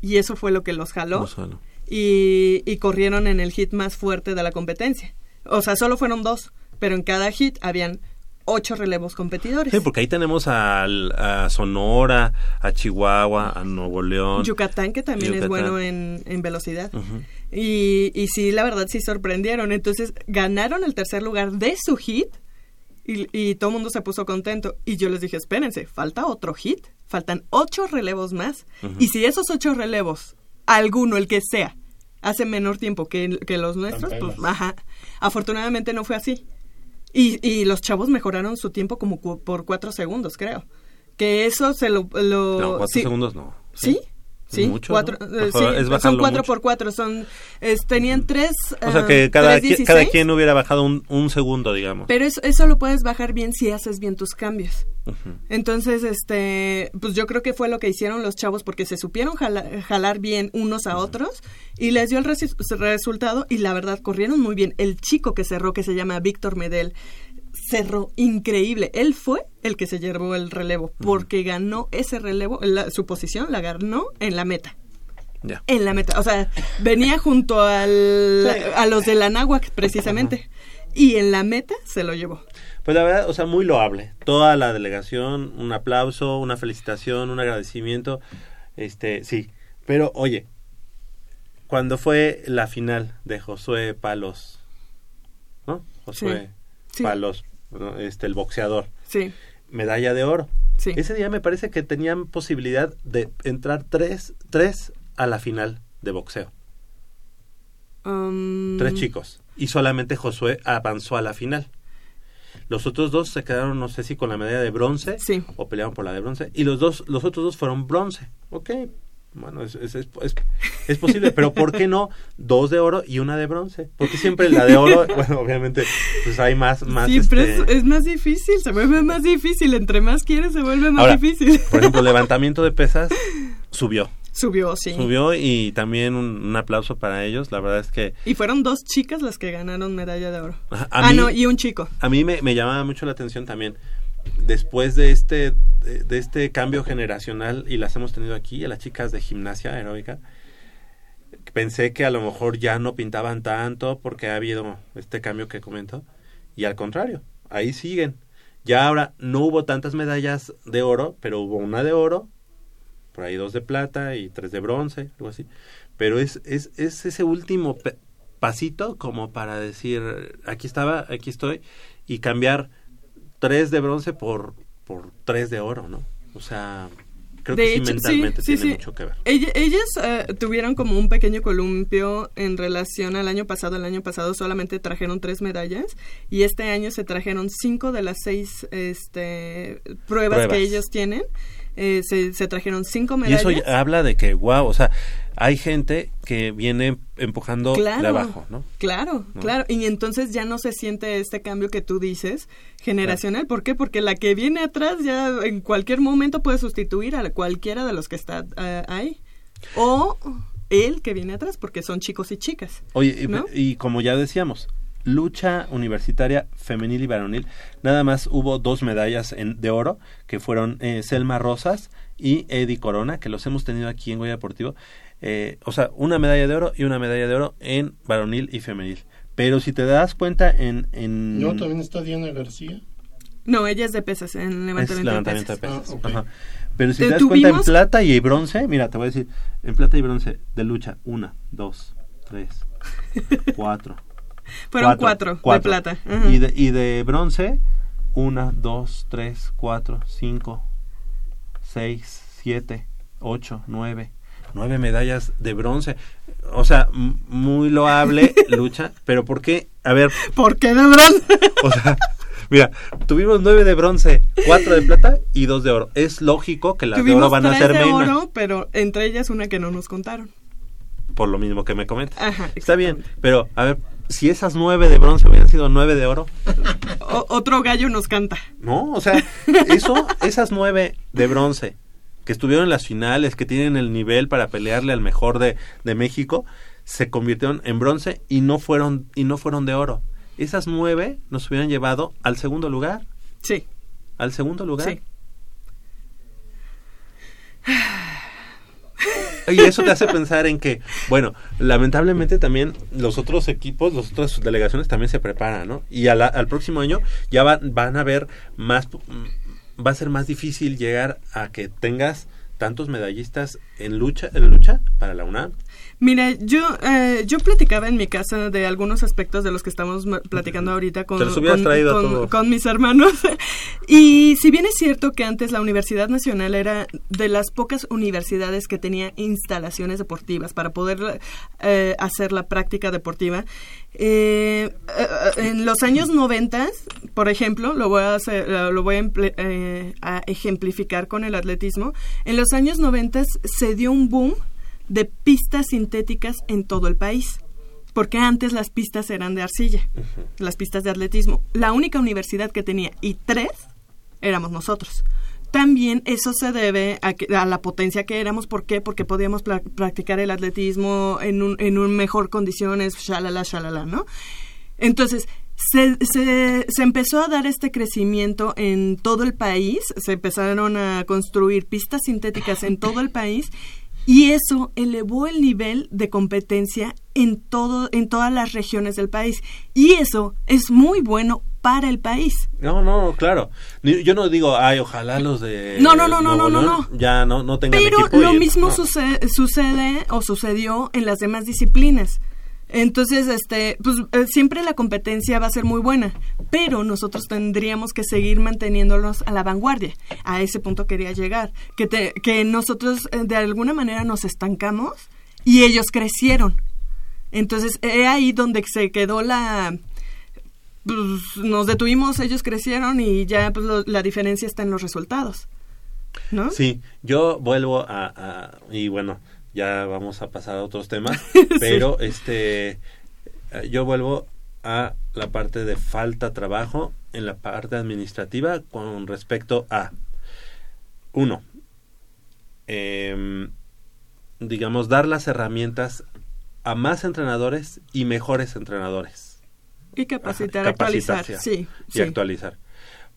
S4: y eso fue lo que los jaló.
S3: No solo.
S4: y, y corrieron en el hit más fuerte de la competencia. O sea, solo fueron dos, pero en cada hit habían ocho relevos competidores.
S3: Sí, porque ahí tenemos al- a, Sonora, a Chihuahua, a Nuevo León.
S4: Yucatán, que también es bueno en, en velocidad. Y, y sí, la verdad sí sorprendieron. Entonces ganaron el tercer lugar de su hit y, y todo el mundo se puso contento. Y yo les dije, espérense, falta otro hit. Faltan ocho relevos más. Y si esos ocho relevos, alguno, el que sea, hace menor tiempo que, que los nuestros, pues, ajá. Afortunadamente no fue así. Y, y los chavos mejoraron su tiempo como cu- por cuatro segundos, creo. Que eso se lo... lo-
S3: No, cuatro
S4: sí.
S3: segundos no.
S4: ¿Sí? Sí,
S3: Mucho,
S4: cuatro,
S3: ¿no?
S4: eh, sí, son cuatro
S3: mucho.
S4: por cuatro, son, es- tenían tres,
S3: O sea
S4: ah,
S3: que cada,
S4: tres
S3: qui-
S4: 16,
S3: cada quien hubiera bajado un, un segundo, digamos.
S4: pero eso, eso lo puedes bajar bien si haces bien tus cambios. Entonces, este, pues yo creo que fue lo que hicieron los chavos porque se supieron jala- jalar bien unos a otros y les dio el resultado y la verdad corrieron muy bien. El chico que cerró, que se llama Víctor Medel, cerró increíble. Él fue el que se llevó el relevo porque ganó ese relevo, la- su posición la ganó en la meta.
S3: Ya.
S4: En la meta, o sea, venía junto al, a los de la náhuac precisamente. Y en la meta se lo llevó.
S3: Pues la verdad, o sea, muy loable. Toda la delegación, un aplauso, una felicitación, un agradecimiento. Este, sí. Pero, oye, cuando fue la final de Josué Palos, ¿no? Josué
S4: Sí.
S3: Palos, este, el boxeador,
S4: Sí,
S3: medalla de oro.
S4: sí.
S3: Ese día me parece que tenían posibilidad de entrar tres, tres a la final de boxeo.
S4: Um,
S3: Tres chicos. Y solamente Josué avanzó a la final. Los otros dos se quedaron, no sé si con la medalla de bronce
S4: Sí.
S3: o pelearon por la de bronce. Y los dos, los otros dos fueron bronce. Ok. Bueno, es, es, es, es- es posible, pero ¿por qué no dos de oro y una de bronce? Porque siempre la de oro, bueno, obviamente, pues hay más, más.
S4: Siempre
S3: este,
S4: es, es más difícil, se vuelve más difícil. Entre más quieres, se vuelve más
S3: Ahora,
S4: difícil.
S3: Por ejemplo, levantamiento de pesas subió.
S4: Subió, sí.
S3: Subió y también un, un aplauso para ellos. La verdad es que
S4: Y fueron dos chicas las que ganaron medalla de oro.
S3: A
S4: ah,
S3: mí-
S4: no, y un chico.
S3: a mí me, me llamaba mucho la atención también después de este de, este cambio generacional y las hemos tenido aquí a las chicas de gimnasia aeróbica pensé que a lo mejor ya no pintaban tanto porque ha habido este cambio que comento y al contrario ahí siguen. Ya ahora no hubo tantas medallas de oro pero hubo una de oro por ahí dos de plata y tres de bronce algo así. Pero es es, es ese último pasito como para decir aquí estaba aquí estoy y cambiar tres de bronce por por tres de oro no o sea creo
S4: de
S3: que
S4: hecho,
S3: sí mentalmente
S4: sí,
S3: tiene
S4: sí.
S3: mucho que ver
S4: Ella- ellas eh, tuvieron como un pequeño columpio en relación al año pasado. El año pasado solamente trajeron tres medallas y este año se trajeron cinco de las seis este, pruebas,
S3: Pruebas.
S4: que ellos tienen. Eh, se, se trajeron cinco
S3: y
S4: medallas.
S3: eso ya habla de que wow o sea hay gente que viene empujando
S4: Claro,
S3: de abajo no
S4: Claro,
S3: ¿No?
S4: claro. Y entonces ya no se siente este cambio que tú dices generacional. ¿Por qué? Porque la que viene atrás ya en cualquier momento puede sustituir a cualquiera de los que está eh, ahí. O él que viene atrás, porque son chicos y chicas.
S3: Oye, y,
S4: ¿No?
S3: y como ya decíamos, lucha universitaria femenil y varonil, nada más hubo dos medallas en, de oro, que fueron eh, Selma Rosas y Eddie Corona, que los hemos tenido aquí en Goya Deportivo. Eh, o sea, una medalla de oro y una medalla de oro en varonil y femenil. Pero si te das cuenta en... en
S5: No, también está Diana García.
S4: No, ella es de pesas, en
S3: es
S4: levantamiento,
S3: levantamiento de
S4: de pesas.
S3: pesas.
S5: Ah, ok.
S3: Ajá. Pero si
S4: Te
S3: te das cuenta en plata y bronce, mira, te voy a decir, en plata y bronce de lucha, una, dos, tres, cuatro.
S4: Fueron cuatro, de plata. Ajá.
S3: Y de, y de bronce, una, dos, tres, cuatro, cinco, seis, siete, ocho, nueve. Nueve medallas de bronce. O sea, muy loable lucha, pero ¿por qué? A ver,
S4: ¿Por qué de bronce?
S3: o sea, Mira, tuvimos nueve de bronce, cuatro de plata y dos de oro. Es lógico que las de
S4: Tuvimos
S3: oro van a ser
S4: de
S3: menos.
S4: oro, pero entre ellas una que no nos contaron.
S3: Por lo mismo que me comentas.
S4: Ajá,
S3: Está bien, pero a ver, si esas nueve de bronce hubieran sido nueve de oro,
S4: O- otro gallo nos canta.
S3: no, o sea, eso, esas nueve de bronce que estuvieron en las finales, que tienen el nivel para pelearle al mejor de, de México, se convirtieron en bronce y no fueron y no fueron de oro. Esas nueve nos hubieran llevado al segundo lugar,
S4: Sí,
S3: al segundo lugar.
S4: sí.
S3: Y eso te hace pensar en que, bueno, lamentablemente también los otros equipos, las otras delegaciones también se preparan, ¿no? Y a la- al próximo año ya va- van a ver más, mm, va a ser más difícil llegar a que tengas tantos medallistas en lucha, en lucha para la UNAM.
S4: Mira, yo, eh, yo platicaba en mi casa de algunos aspectos de los que estamos platicando ahorita con, mis hermanos. y si bien es cierto que antes la Universidad Nacional era de las pocas universidades que tenía instalaciones deportivas para poder eh, hacer la práctica deportiva, eh, eh, en los años 90, por ejemplo, lo voy a, hacer- lo voy a, eh, a ejemplificar con el atletismo, en los años 90 se dio un boom de pistas sintéticas en todo el país. Porque antes las pistas eran de arcilla, las pistas de atletismo. La única universidad que tenía, y tres, éramos nosotros. También eso se debe a, que- a la potencia que éramos. ¿Por qué? Porque podíamos practicar el atletismo en un, en un mejor condiciones, shalala, shalala, ¿no? Entonces, se, se, se empezó a dar este crecimiento en todo el país, se empezaron a construir pistas sintéticas en todo el país y eso elevó el nivel de competencia en todo en todas las regiones del país y eso es muy bueno para el país.
S3: No, no, claro. Yo no digo, ay, ojalá los de
S4: No, no, no, no, no, no,
S3: León ya no, no tengan
S4: Pero
S3: equipo.
S4: lo
S3: y-
S4: mismo
S3: no.
S4: sucede, sucede o sucedió en las demás disciplinas. Entonces, este, pues eh, siempre la competencia va a ser muy buena, pero nosotros tendríamos que seguir manteniéndonos a la vanguardia. A ese punto quería llegar, que te, que nosotros eh, de alguna manera nos estancamos y ellos crecieron. Entonces, he ahí donde se quedó la pues, nos detuvimos, ellos crecieron y ya pues, lo- la diferencia está en los resultados. ¿No?
S3: Sí, yo vuelvo a, a- y bueno, ya vamos a pasar a otros temas, pero este eh, yo vuelvo a la parte de falta trabajo en la parte administrativa con respecto a uno em, digamos dar las herramientas a más entrenadores y mejores entrenadores
S4: Y capacitar,
S3: Ajá,
S4: actualizar. Sí,
S3: y
S4: sí.
S3: actualizar.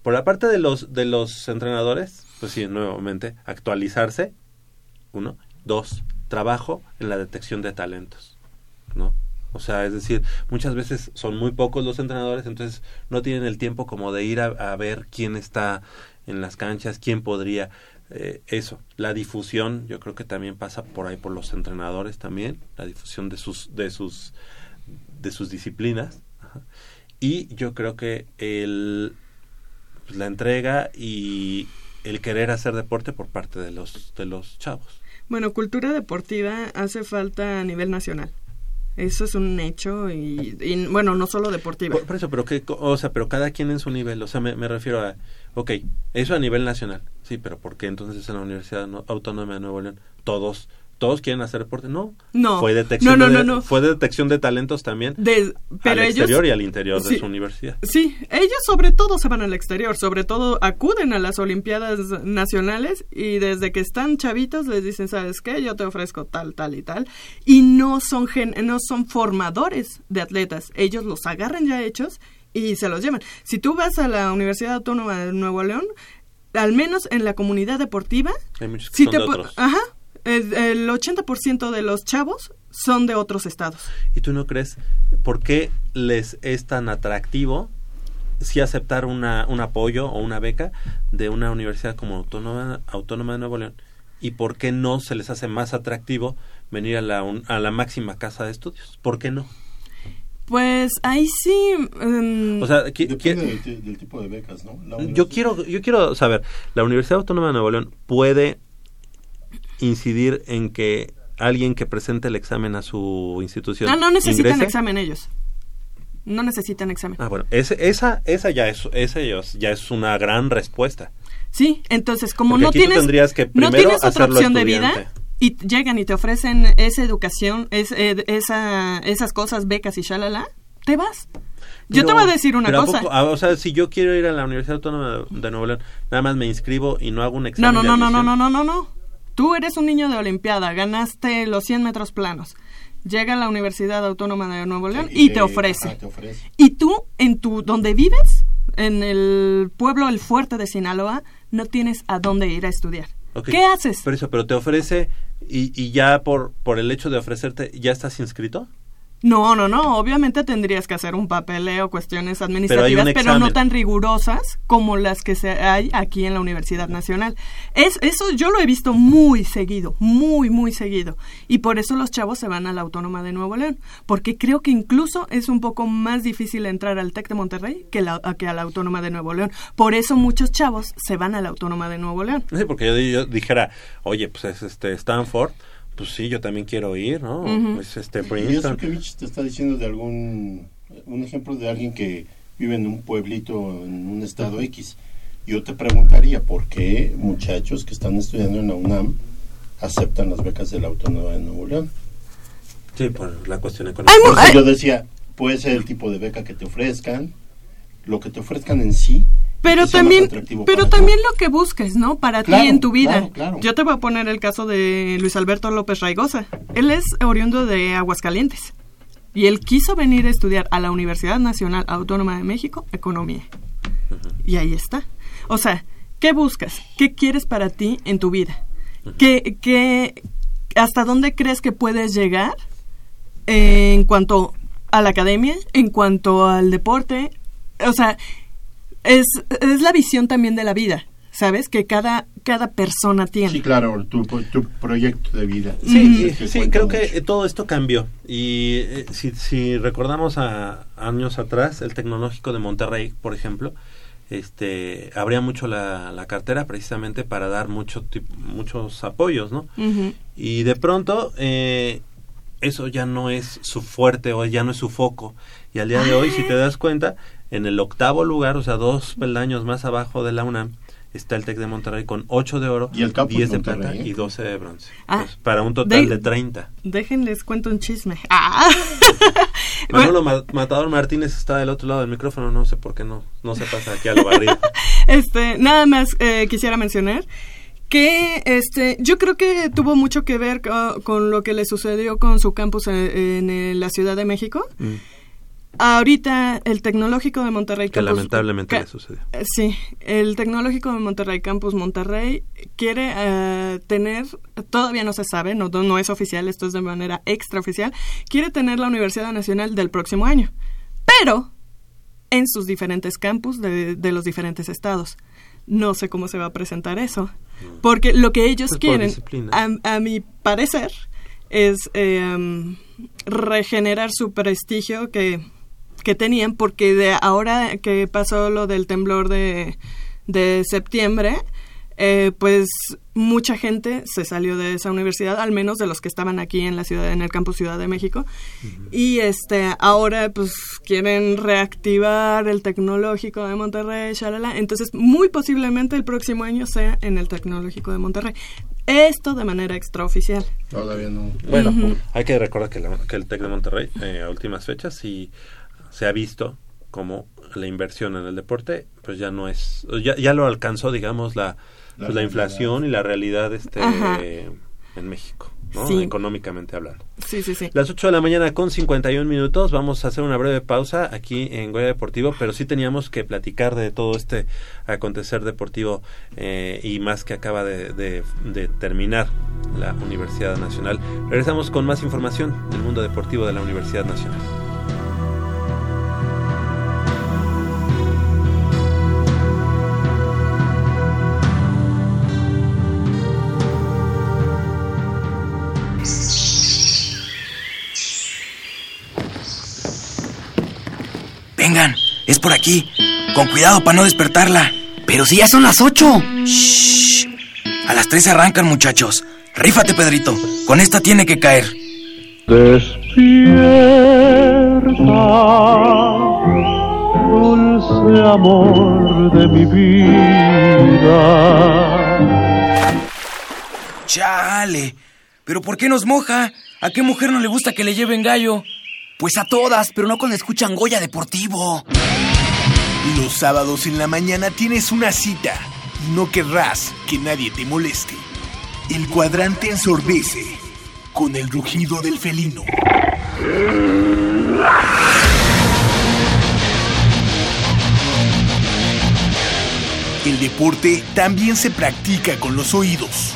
S3: Por la parte de los de los entrenadores, pues sí, nuevamente, actualizarse, uno, dos, trabajo en la detección de talentos, ¿no? O sea, es decir, muchas veces son muy pocos los entrenadores, entonces no tienen el tiempo como de ir a, ver quién está en las canchas, quién podría eh, eso. La difusión, yo creo que también pasa por ahí por los entrenadores también, la difusión de sus de sus de sus disciplinas. Y yo creo que el pues, la entrega y el querer hacer deporte por parte de los de los chavos.
S4: Bueno, cultura deportiva hace falta a nivel nacional. Eso es un hecho y, y, bueno, no solo deportiva.
S3: Por, eso, pero que, o sea, pero cada quien en su nivel, o sea, me, me refiero a, ok, eso a nivel nacional, sí, pero ¿por qué entonces en la Universidad No- Autónoma de Nuevo León todos todos quieren hacer deporte? No,
S4: No.
S3: fue detección
S4: No, no,
S3: de,
S4: no,
S3: fue detección de talentos también
S4: De- pero
S3: al
S4: ellos
S3: exterior y al interior
S4: Sí.
S3: de su universidad.
S4: Sí, ellos sobre todo se van al exterior, sobre todo acuden a las Olimpiadas nacionales y desde que están chavitos les dicen, ¿sabes qué? Yo te ofrezco tal, tal y tal. Y no son, gen- no son formadores de atletas, ellos los agarran ya hechos y se los llevan. Si tú vas a la Universidad Autónoma de Nuevo León, al menos en la comunidad deportiva, sí te. Ajá, el, el 80% de los chavos son de otros estados.
S3: ¿Y tú no crees por qué les es tan atractivo si aceptar una, un apoyo o una beca de una universidad como Autónoma, Autónoma de Nuevo León? ¿Y por qué no se les hace más atractivo venir a la, un- a la máxima casa de estudios? ¿Por qué no?
S4: Pues ahí sí... em,
S3: O sea,
S5: Depende del, del tipo de becas, ¿no?
S3: Yo quiero, yo quiero saber, ¿la Universidad Autónoma de Nuevo León puede incidir en que alguien que presente el examen a su institución
S4: Ah, no necesitan
S3: ingrese?
S4: examen ellos. no necesitan examen.
S3: Ah, bueno, ese, esa, esa ya es, esa ya es, ya es una gran respuesta.
S4: Sí, entonces como
S3: Porque
S4: no tienes,
S3: tendrías que
S4: no
S3: primero
S4: tienes otra opción de vida y llegan y te ofrecen esa educación, es, eh, esa, esas cosas, becas y shalala, te vas. Yo te voy a decir una
S3: pero ¿a
S4: cosa.
S3: poco- ah, o sea, si yo quiero ir a la Universidad Autónoma de Nuevo León, nada más me inscribo y no hago un
S4: No,
S3: examen.
S4: no,
S3: de
S4: no, no, no, no, no, no, no. Tú eres un niño de Olimpiada, ganaste los 100 metros planos. Llega a la Universidad Autónoma de Nuevo León y, te ofrece.
S5: ah, te ofrece.
S4: Y tú, en tu, donde vives, en el pueblo El Fuerte de Sinaloa, no tienes a dónde ir a estudiar. ¿Qué haces?
S3: Por eso, pero te ofrece y, y ya por, por el hecho de ofrecerte, ¿ya estás inscrito?
S4: No, no, no. Obviamente tendrías que hacer un papeleo, cuestiones administrativas, pero, no tan rigurosas como las que se hay aquí en la Universidad Nacional. Es, eso yo lo he visto muy seguido, muy, muy seguido. Y por eso los chavos se van a la Autónoma de Nuevo León. Porque creo que incluso es un poco más difícil entrar al TEC de Monterrey que, la, a- que a la Autónoma de Nuevo León. Por eso muchos chavos se van a la Autónoma de Nuevo León.
S3: Sí, porque yo, yo dijera, oye, pues es este Stanford, pues sí, yo también quiero ir, ¿no? Pues este
S5: Y eso
S3: Princeton.
S5: que Mitch te está diciendo de algún un ejemplo de alguien que vive en un pueblito en un estado X. Yo te preguntaría por qué muchachos que están estudiando en la UNAM aceptan las becas de la Autónoma de Nuevo León.
S3: Sí, por la cuestión económica.
S5: Por eso yo decía, puede ser el tipo de beca que te ofrezcan, lo que te ofrezcan en sí.
S4: Pero también, pero también lo que busques, ¿no? Para
S5: Claro,
S4: ti en tu vida.
S5: claro, claro.
S4: Yo te voy a poner el caso de Luis Alberto López Raigosa. Él es oriundo de Aguascalientes. Y él quiso venir a estudiar a la Universidad Nacional Autónoma de México Economía. Y ahí está. O sea, ¿qué buscas? ¿Qué quieres para ti en tu vida? ¿Qué, qué, ¿Hasta dónde crees que puedes llegar en cuanto a la academia, en cuanto al deporte? O sea, es, es la visión también de la vida, ¿sabes? Que cada, cada persona tiene.
S5: Sí, claro, tu, tu proyecto de vida.
S3: Sí, sí,
S5: cuenta
S3: creo que
S5: mucho.
S3: todo esto cambió. Y eh, si, si recordamos a años atrás, el tecnológico de Monterrey, por ejemplo, este abría mucho la, la cartera precisamente para dar mucho, tip- muchos apoyos, ¿no? Y de pronto eh, eso ya no es su fuerte o ya no es su foco. Y al día de hoy, si te das cuenta, en el octavo lugar, o sea, dos peldaños más abajo de la UNAM, está el TEC de Monterrey con 8 de oro,
S5: Y el Campus
S3: 10 de
S5: Monterrey,
S3: plata
S5: ¿eh?
S3: y 12 de bronce.
S4: Ah,
S3: Pues, para un total
S4: de-
S3: de 30.
S4: Déjenles cuento un chisme. Ah.
S3: Manolo Ma- Matador Martínez está del otro lado del micrófono, no sé por qué no, no se pasa aquí a lo barrido.
S4: Este, nada más eh, quisiera mencionar que este, yo creo que tuvo mucho que ver co- con, lo que le sucedió con su campus en, en, eh, la Ciudad de México.
S3: Mm,
S4: Ahorita el Tecnológico de Monterrey
S3: que
S4: Campus-
S3: lamentablemente
S4: ca-
S3: le sucedió.
S4: Eh, Sí, el Tecnológico de Monterrey Campus Monterrey quiere eh, tener, todavía no se sabe, no, no es oficial, esto es de manera extraoficial, quiere tener la Universidad Nacional del próximo año, pero en sus diferentes campus de, de los diferentes estados. No sé cómo se va a presentar eso, porque lo que ellos
S3: Pues
S4: quieren, a, a mi parecer, es eh, regenerar su prestigio que, que tenían, porque de ahora que pasó lo del temblor de, de septiembre, eh, pues mucha gente se salió de esa universidad, al menos de los que estaban aquí en la ciudad, en el campus Ciudad de México, y este ahora pues quieren reactivar el tecnológico de Monterrey, shalala. entonces muy posiblemente el próximo año sea en el tecnológico de Monterrey. Esto de manera extraoficial.
S5: Todavía no.
S3: Bueno, hay que recordar que, la- que el TEC de Monterrey, eh, a últimas fechas, sí se ha visto como la inversión en el deporte, pues ya no es, ya, ya lo alcanzó, digamos, la,
S5: La
S3: pues, la inflación y la realidad este
S4: Ajá.
S3: en México, ¿no?
S4: Sí.
S3: económicamente hablando.
S4: Sí, sí, sí.
S3: Las 8 de la mañana con 51 minutos. Vamos a hacer una breve pausa aquí en Goya Deportivo, pero sí teníamos que platicar de todo este acontecer deportivo eh, y más que acaba de, de- de terminar la Universidad Nacional. Regresamos con más información del mundo deportivo de la Universidad Nacional.
S6: Vengan, es por aquí. Con cuidado para no despertarla.
S7: Pero si ya son las ocho.
S6: Shh. A las tres arrancan, muchachos. Rífate, Pedrito. Con esta tiene que caer.
S8: dulce amor de mi vida.
S6: Chale. ¿Pero por qué nos moja? ¿A qué mujer no le gusta que le lleven gallo?
S9: Pues a todas, pero no cuando escuchan Goya Deportivo.
S2: Los sábados en la mañana tienes una cita y no querrás que nadie te moleste. El cuadrante ensordece con el rugido del felino. El deporte también se practica con los oídos.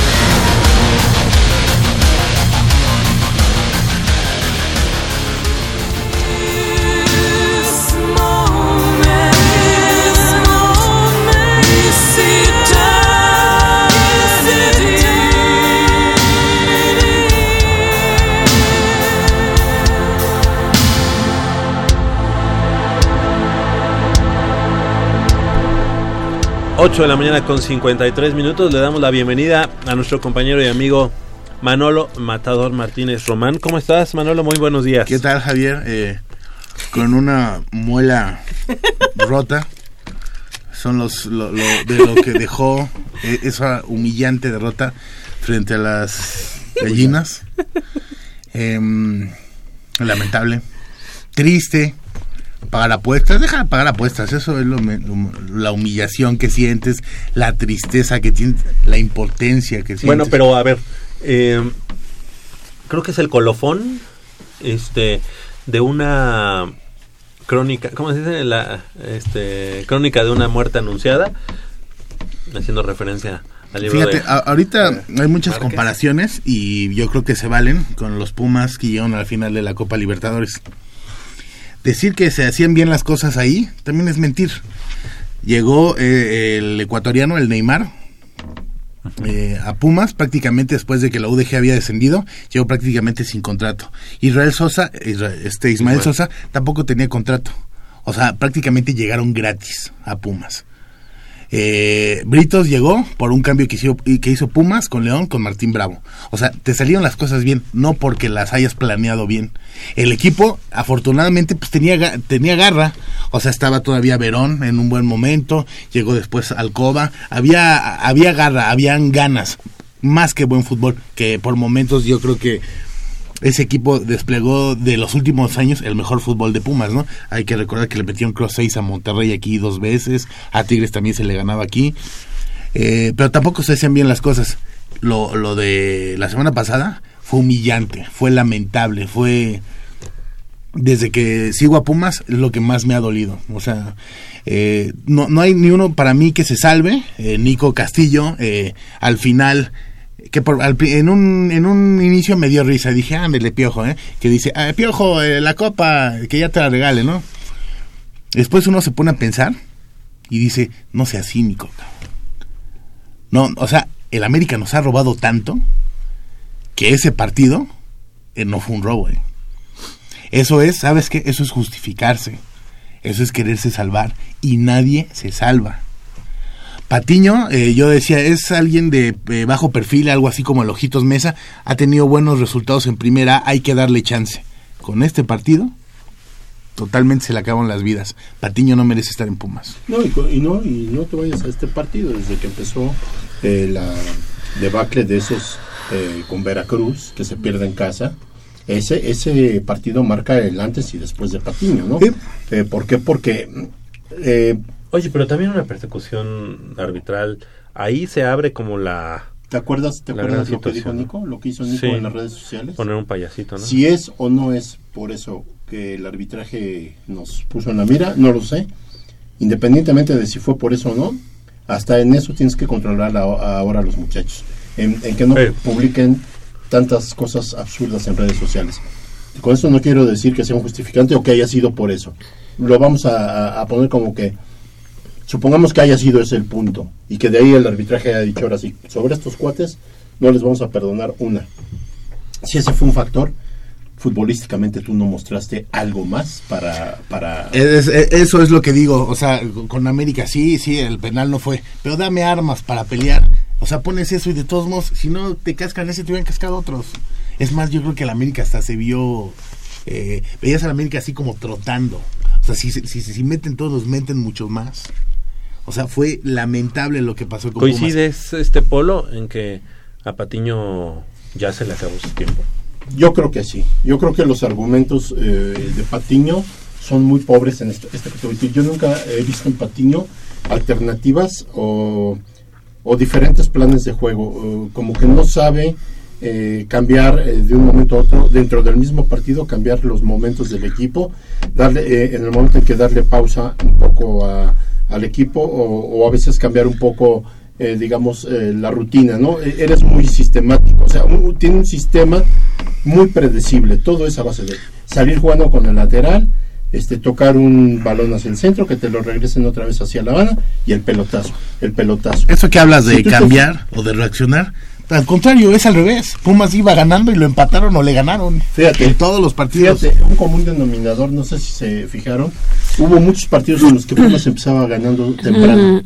S3: 8 de la mañana con 53 minutos. Le damos la bienvenida a nuestro compañero y amigo Manolo Matador Martínez Román. ¿Cómo estás, Manolo? Muy buenos días.
S10: ¿Qué tal, Javier? Eh, con una muela rota. Son los lo, lo, de lo que dejó e, esa humillante derrota frente a las gallinas. Em, lamentable. Triste. Pagar apuestas, deja de pagar apuestas, eso es lo la humillación que sientes, la tristeza que tienes, la impotencia que sientes.
S3: Bueno, pero a ver, eh, creo que es el colofón este, de una crónica, ¿cómo se dice? La este, crónica de una muerte anunciada, haciendo referencia al libro
S10: Fíjate,
S3: de...
S10: a- ahorita hay muchas comparaciones y yo creo que se valen con los Pumas que llegaron al final de la Copa Libertadores. Decir que se hacían bien las cosas ahí también es mentir. Llegó eh, el ecuatoriano, el Neymar, eh, a Pumas prácticamente después de que la UDG había descendido, llegó prácticamente sin contrato. Israel Sosa, este Ismael. Sosa tampoco tenía contrato. O sea, prácticamente llegaron gratis a Pumas. Eh, Britos llegó por un cambio que hizo, que hizo Pumas con León, con Martín Bravo. O sea, te salieron las cosas bien, no porque las hayas planeado bien. El equipo, afortunadamente, pues tenía, tenía garra. O sea, estaba todavía Verón en un buen momento, llegó después Alcoba. Había, había garra, habían ganas. Más que buen fútbol, que por momentos yo creo que ese equipo desplegó de los últimos años el mejor fútbol de Pumas, ¿no? Hay que recordar que le metieron cross 6 a Monterrey aquí dos veces, a Tigres también se le ganaba aquí, Eh, pero tampoco se hacían bien las cosas. Lo, lo de la semana pasada fue humillante, fue lamentable, fue desde que sigo a Pumas es lo que más me ha dolido. O sea, eh, no, no hay ni uno para mí que se salve. Eh, Nico Castillo, eh, al final, que en, un, en un inicio me dio risa. Dije, ándale, piojo, ¿eh? Que dice, ah, piojo, eh, la copa, que ya te la regale, ¿no? Después uno se pone a pensar y dice, no sea cínico. No, o sea, el América nos ha robado tanto que ese partido eh, no fue un robo, ¿eh? Eso es, ¿sabes qué? Eso es justificarse. Eso es quererse salvar. Y nadie se salva. Patiño, eh, yo decía, es alguien de eh, bajo perfil, algo así como el Ojitos Mesa. Ha tenido buenos resultados en primera, hay que darle chance. Con este partido, totalmente se le acaban las vidas. Patiño no merece estar en Pumas.
S5: No, y, no, y no te vayas a este partido desde que empezó eh, la debacle de esos eh, con Veracruz, que se pierde en casa. Ese, ese partido marca el antes y después de Patiño, ¿no? Eh, ¿Por qué? Porque
S3: Oye, pero también una persecución arbitral, ahí se abre como la...
S5: ¿Te acuerdas, te acuerdas lo que dijo. Nico? Lo que hizo Nico
S3: Sí.
S5: en las redes sociales.
S3: Poner un payasito, ¿no?
S5: Si es o no es por eso que el arbitraje nos puso en la mira, no lo sé. Independientemente de si fue por eso o no, hasta en eso tienes que controlar a- ahora a los muchachos. En, en que no
S3: Eh.
S5: publiquen tantas cosas absurdas en redes sociales. Con eso no quiero decir que sea un justificante o que haya sido por eso. Lo vamos a, a- a poner como que, supongamos que haya sido ese el punto y que de ahí el arbitraje haya dicho ahora sí, sobre estos cuates no les vamos a perdonar una. Si ese fue un factor, futbolísticamente tú no mostraste algo más para... para
S10: es- eso es lo que digo, o sea, con América sí, sí, el penal no fue, pero dame armas para pelear. O sea, pones eso y de todos modos, si no te cascan ese, te hubieran cascado otros. Es más, yo creo que el América hasta se vio, eh, veías al América así como trotando. O sea, si, si, si, si meten todos, meten muchos más. O sea, fue lamentable lo que pasó con Pumas.
S3: ¿Coincides este polo en que a Patiño ya se le acabó su tiempo?
S5: Yo creo que sí. Yo creo que los argumentos eh, de Patiño son muy pobres en esta, esta categoría. Yo nunca he visto en Patiño alternativas o, o diferentes planes de juego. Como que no sabe eh, cambiar eh, de un momento a otro dentro del mismo partido, cambiar los momentos del equipo, darle eh, en el momento en que darle pausa un poco a- al equipo o, o a veces cambiar un poco eh, digamos, eh, la rutina, ¿no? E- Eres muy sistemático, o sea, un- tiene un sistema muy predecible, todo es a base de salir jugando con el lateral, este, tocar un balón hacia el centro, que te lo regresen otra vez hacia La Habana y el pelotazo, el pelotazo.
S10: Eso que hablas de
S5: Si tú te-
S10: cambiar o de reaccionar, al contrario, es al revés. Pumas iba ganando y lo empataron o le ganaron.
S5: Fíjate.
S10: En todos los partidos.
S5: Fíjate, un común denominador, no sé si se fijaron, hubo muchos partidos en los que Pumas empezaba ganando temprano.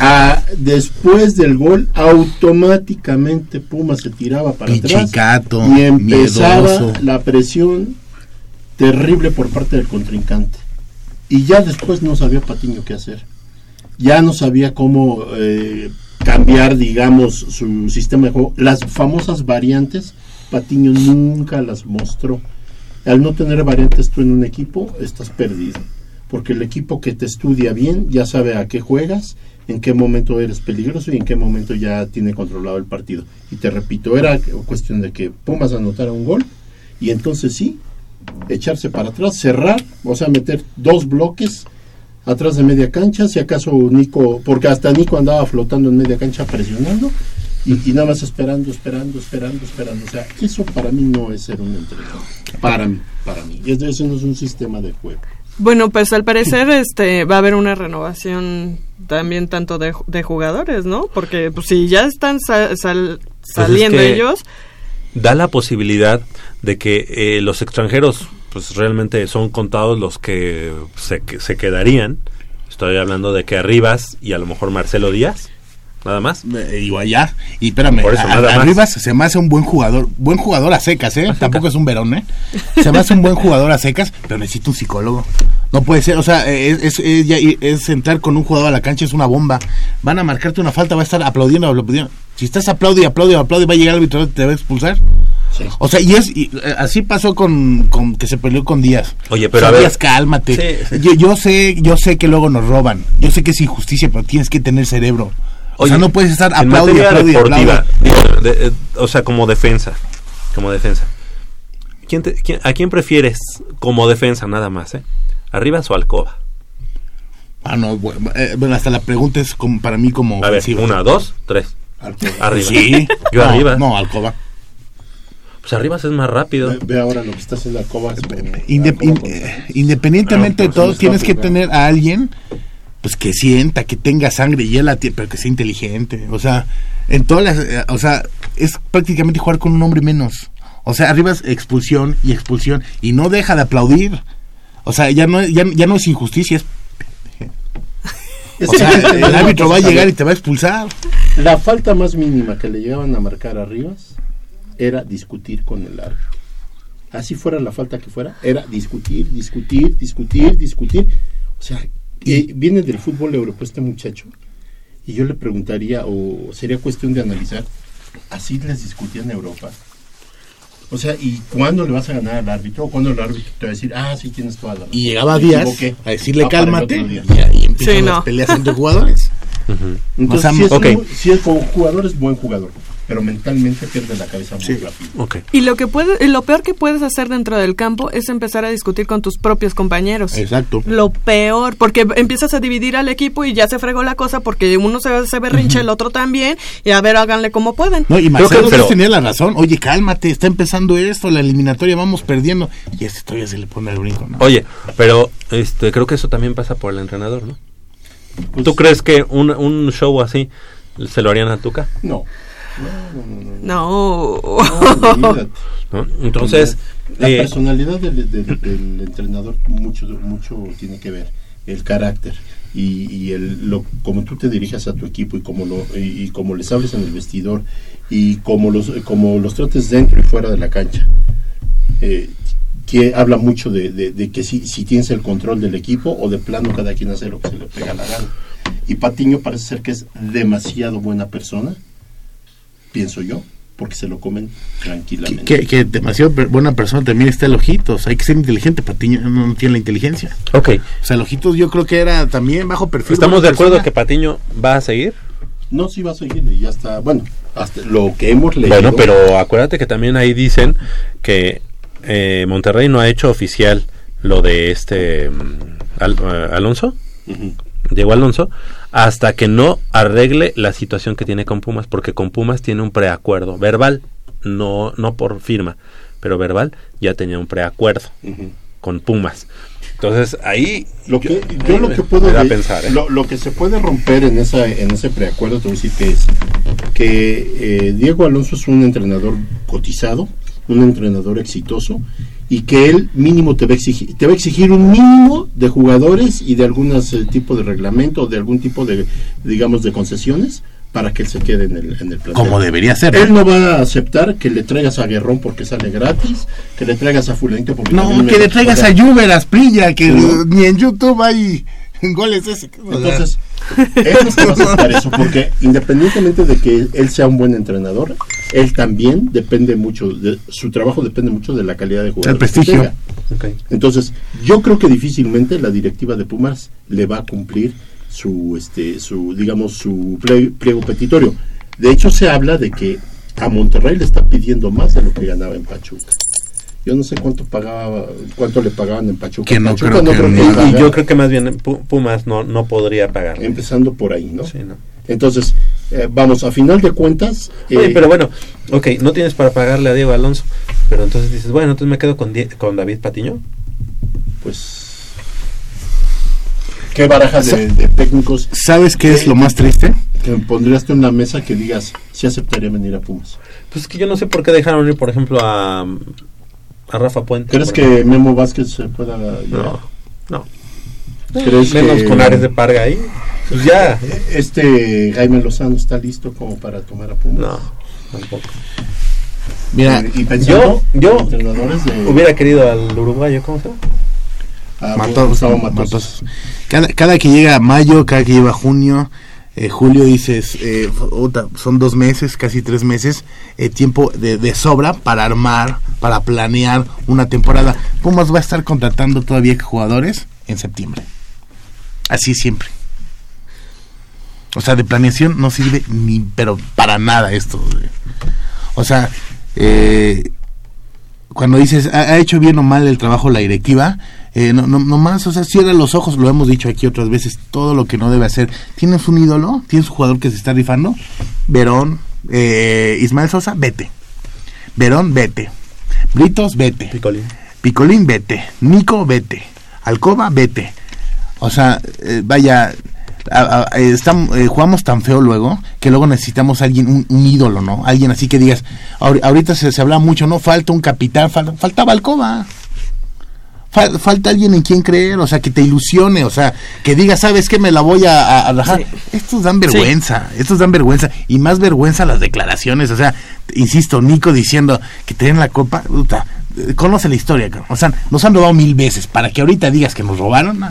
S5: Ah, después del gol, automáticamente Pumas se tiraba para
S10: Pichicato,
S5: atrás y empezaba
S10: miedoso.
S5: la presión terrible por parte del contrincante. Y ya después no sabía Patiño qué hacer. Ya no sabía cómo eh, cambiar, digamos, su sistema de juego. Las famosas variantes, Patiño nunca las mostró. Al no tener variantes tú en un equipo, estás perdido. Porque el equipo que te estudia bien ya sabe a qué juegas, en qué momento eres peligroso y en qué momento ya tiene controlado el partido. Y te repito, era cuestión de que Pumas anotara un gol y entonces sí, echarse para atrás, cerrar, o sea, meter dos bloques atrás de media cancha, si acaso Nico, porque hasta Nico andaba flotando en media cancha presionando y, y nada más esperando, esperando, esperando, esperando. O sea, eso para mí no es ser un entrenador. Para mí, para mí. Es- Eso no es un sistema de juego.
S4: Bueno, pues al parecer este va a haber una renovación también tanto de, de jugadores, ¿no? Porque pues, si ya están sal-
S3: Pues es
S4: saliendo
S3: que
S4: ellos,
S3: Da la posibilidad de que eh, los extranjeros, pues realmente son contados los que se, que se quedarían. Estoy hablando de que Arribas y a lo mejor Marcelo Díaz, nada más.
S10: Eh, digo allá. Y espérame,
S3: Por eso,
S10: a-
S3: nada
S10: a-
S3: más.
S10: Arribas se me hace un buen jugador. Buen jugador a secas, ¿eh? Tampoco es un verón, ¿eh? Se me hace un buen jugador a secas, pero necesita un psicólogo. No puede ser, o sea, es, es, es, ya- es entrar con un jugador a la cancha, es una bomba. Van a marcarte una falta, va a estar aplaudiendo, aplaudiendo. Si estás aplaude, aplaude, aplaude, va a llegar el árbitro y te va a expulsar. O sea, y es y, eh, así pasó con, con que se peleó con Díaz.
S3: Oye, pero
S10: O sea,
S3: a ver.
S10: Díaz, cálmate.
S3: Sí, sí.
S10: Yo, yo sé, yo sé que luego nos roban. Yo sé que es injusticia, pero tienes que tener cerebro. O
S3: Oye,
S10: sea, no puedes estar
S3: en
S10: aplaude,
S3: materia
S10: aplaude,
S3: deportiva, digo, de- eh, o sea, como defensa, como defensa. ¿Quién te- quién- ¿A quién prefieres como defensa nada más, eh? ¿Arribas o Alcoba?
S10: Ah, no, bueno, eh, bueno, hasta la pregunta es como, para mí como
S3: A ver, una, dos, tres. Arriba.
S10: Sí.
S3: Yo
S10: No,
S3: arriba.
S10: No, Alcoba.
S3: Pues Arribas es más rápido.
S5: Ve, ve ahora lo que está haciendo Alcoba.
S10: Indep- in- independientemente de
S5: Pero,
S10: todo, tienes que
S5: no,
S10: tener a alguien pues que sienta, que tenga sangre y él pero que sea inteligente. O sea, en todas las, eh, o sea, es prácticamente jugar con un hombre menos. O sea, arriba es expulsión y expulsión y no deja de aplaudir. O sea, ya no, ya, ya no es injusticia, es o sea, el árbitro va a llegar y te va a expulsar.
S5: La falta más mínima que le llegaban a marcar a Rivas era discutir con el árbitro. Así fuera la falta que fuera, era discutir, discutir, discutir, discutir. O sea, y viene del fútbol europeo este muchacho. Y yo le preguntaría, o sería cuestión de analizar, así les discutía en Europa. O sea, ¿y cuándo le vas a ganar al árbitro? ¿O cuándo el árbitro te va a decir, ah, sí tienes toda la razón?
S10: Y llegaba Díaz
S5: equivoqué.
S10: a decirle
S5: el
S10: cálmate y ahí empiezan
S4: Sí,
S10: las peleas entre jugadores.
S5: Entonces, si, es
S3: ok.
S5: muy- si es como jugador, es buen jugador. Pero mentalmente pierde la cabeza muy rápido.
S3: Ok.
S4: y lo que puede, y lo peor que puedes hacer dentro del campo es empezar a discutir con tus propios compañeros.
S10: Exacto.
S4: Lo peor, porque empiezas a dividir al equipo y ya se fregó la cosa porque uno se, se berrinche, el otro también, y a ver, háganle como pueden.
S10: No, y
S3: Creo
S10: Marcelo
S3: que- pero-
S10: Díaz tenía la razón. Oye, cálmate, está empezando esto, la eliminatoria, vamos perdiendo. Y este todavía se le pone el brinco, ¿no?
S3: Oye, pero este creo que eso también pasa por el entrenador, ¿no?
S5: Pues,
S3: ¿Tú crees que un, un show así se lo harían a Tuca?
S5: No.
S4: No.
S5: Olvídate.
S3: ¿no? Entonces,
S5: la
S3: eh,
S5: personalidad del, del- del entrenador mucho mucho tiene que ver el carácter y, y el lo como tú te dirijas a tu equipo y como lo y, y como les hables en el vestidor y como los como los trates dentro y fuera de la cancha Eh, que habla mucho de, de- de que si, si tienes el control del equipo o de plano cada quien hace lo que se le pega la gana y Patiño parece ser que es demasiado buena persona pienso yo porque se lo comen tranquilamente
S10: Que, que demasiado buena persona también está el Ojitos. Hay que ser inteligente. Patiño no, no tiene la inteligencia.
S3: ok.
S10: O sea, el Ojitos yo creo que era también bajo perfil.
S3: ¿Estamos de acuerdo
S10: persona.
S3: que Patiño va a seguir?
S5: No, sí va a seguir y ya está. Bueno, hasta lo que hemos leído.
S3: Bueno, pero acuérdate que también ahí dicen que eh, Monterrey no ha hecho oficial lo de este mm, Al- eh, Alonso,
S5: Ujú.
S3: Diego Alonso, hasta que no arregle la situación que tiene con Pumas, porque con Pumas tiene un preacuerdo verbal, no, no por firma, pero verbal ya tenía un preacuerdo con Pumas. Entonces ahí
S5: Lo que, yo lo que puedo ver-
S3: pensar, ¿eh?
S5: lo, lo que se puede romper en esa en ese preacuerdo te voy a decir que es que eh, Diego Alonso es un entrenador cotizado, un entrenador exitoso y que él mínimo te va a exigir te va a exigir un mínimo de jugadores y de algún eh, tipo de reglamento o de algún tipo de digamos de concesiones para que él se quede en el en el plantel.
S10: Como debería ser.
S5: Él no va a aceptar que le traigas a Guerrón porque sale gratis, que le traigas a Fulanito porque
S10: No, que le traigas a Juber, a Sprilla, que
S5: No.
S10: ni en YouTube hay goles ese. O sea,
S5: Entonces, él no va a aceptar eso, porque independientemente de que él sea un buen entrenador, él también depende mucho, de, su trabajo depende mucho de la calidad de jugador.
S10: El prestigio.
S5: Entonces, yo creo que difícilmente la directiva de Pumas le va a cumplir su, este, su digamos, su pliego petitorio. De hecho, se habla de que a Monterrey le está pidiendo más de lo que ganaba en Pachuca. Yo no sé cuánto pagaba, cuánto le pagaban en Pachuca.
S10: Que no
S5: Pachuca
S10: creo que ni-
S3: Y, yo creo que más bien Pu- Pumas no, no podría pagar.
S5: empezando por ahí, ¿no?
S3: Sí, ¿no?
S5: Entonces, eh, vamos, a final de cuentas...
S3: Oye,
S5: eh,
S3: pero bueno, ok, no tienes para pagarle a Diego Alonso, pero entonces dices, bueno, entonces me quedo con, Die- con David Patiño.
S5: Pues... ¿Qué barajas de, de técnicos
S10: ¿Sabes qué es lo más triste?
S5: que pondrías tú en la mesa que digas si aceptaría venir a Pumas?
S3: Pues es que yo no sé por qué dejaron ir, por ejemplo, a, a Rafa Puente.
S5: ¿Crees que. Memo Vázquez se pueda?
S3: No, no.
S5: ¿Crees
S3: Menos
S5: que
S3: con Ares de Parga ahí. Pues ya.
S5: este Jaime Lozano está listo como para tomar a Pumas?
S3: No, tampoco.
S10: Mira,
S5: y pensando
S3: yo- yo
S5: en entrenadores de
S3: Hubiera querido al uruguayo, ¿cómo se llama?
S5: a
S10: Matos,
S5: Gustavo
S10: Matos.
S5: Matos.
S10: Cada, cada que llega mayo, cada que llega junio, eh, julio, dices, eh, son dos meses, casi tres meses, eh, tiempo de, de sobra para armar, para planear una temporada. Pumas va a estar contratando todavía jugadores en septiembre. Así siempre. O sea, de planeación no sirve ni, pero para nada esto. O sea, cuando dices, ha, ha hecho bien o mal el trabajo la directiva, eh, no, no, nomás, o sea, cierra los ojos, lo hemos dicho aquí otras veces, todo lo que no debe hacer. ¿Tienes un ídolo? ¿Tienes un jugador que se está rifando? Verón, eh, Ismael Sosa, vete. Verón, vete. Britos, vete.
S3: Picolín.
S10: Picolín, vete. Nico, vete. Alcoba, vete. O sea, eh, vaya, a- a- eh, eh, jugamos tan feo luego que luego necesitamos alguien, un, un ídolo, ¿no? Alguien así que digas, ahori- ahorita se, se habla mucho, ¿no? Falta un capitán, falta, faltaba Alcoba. Fal- falta alguien en quien creer, o sea, que te ilusione, o sea, que diga, ¿sabes qué? Me la voy a, a- a rajar. Estos dan vergüenza, estos dan vergüenza, y más vergüenza las declaraciones, o sea, insisto, Nico diciendo que te den la copa, puta, conoce la historia, o sea, nos han robado mil veces, para que ahorita digas que nos robaron, no.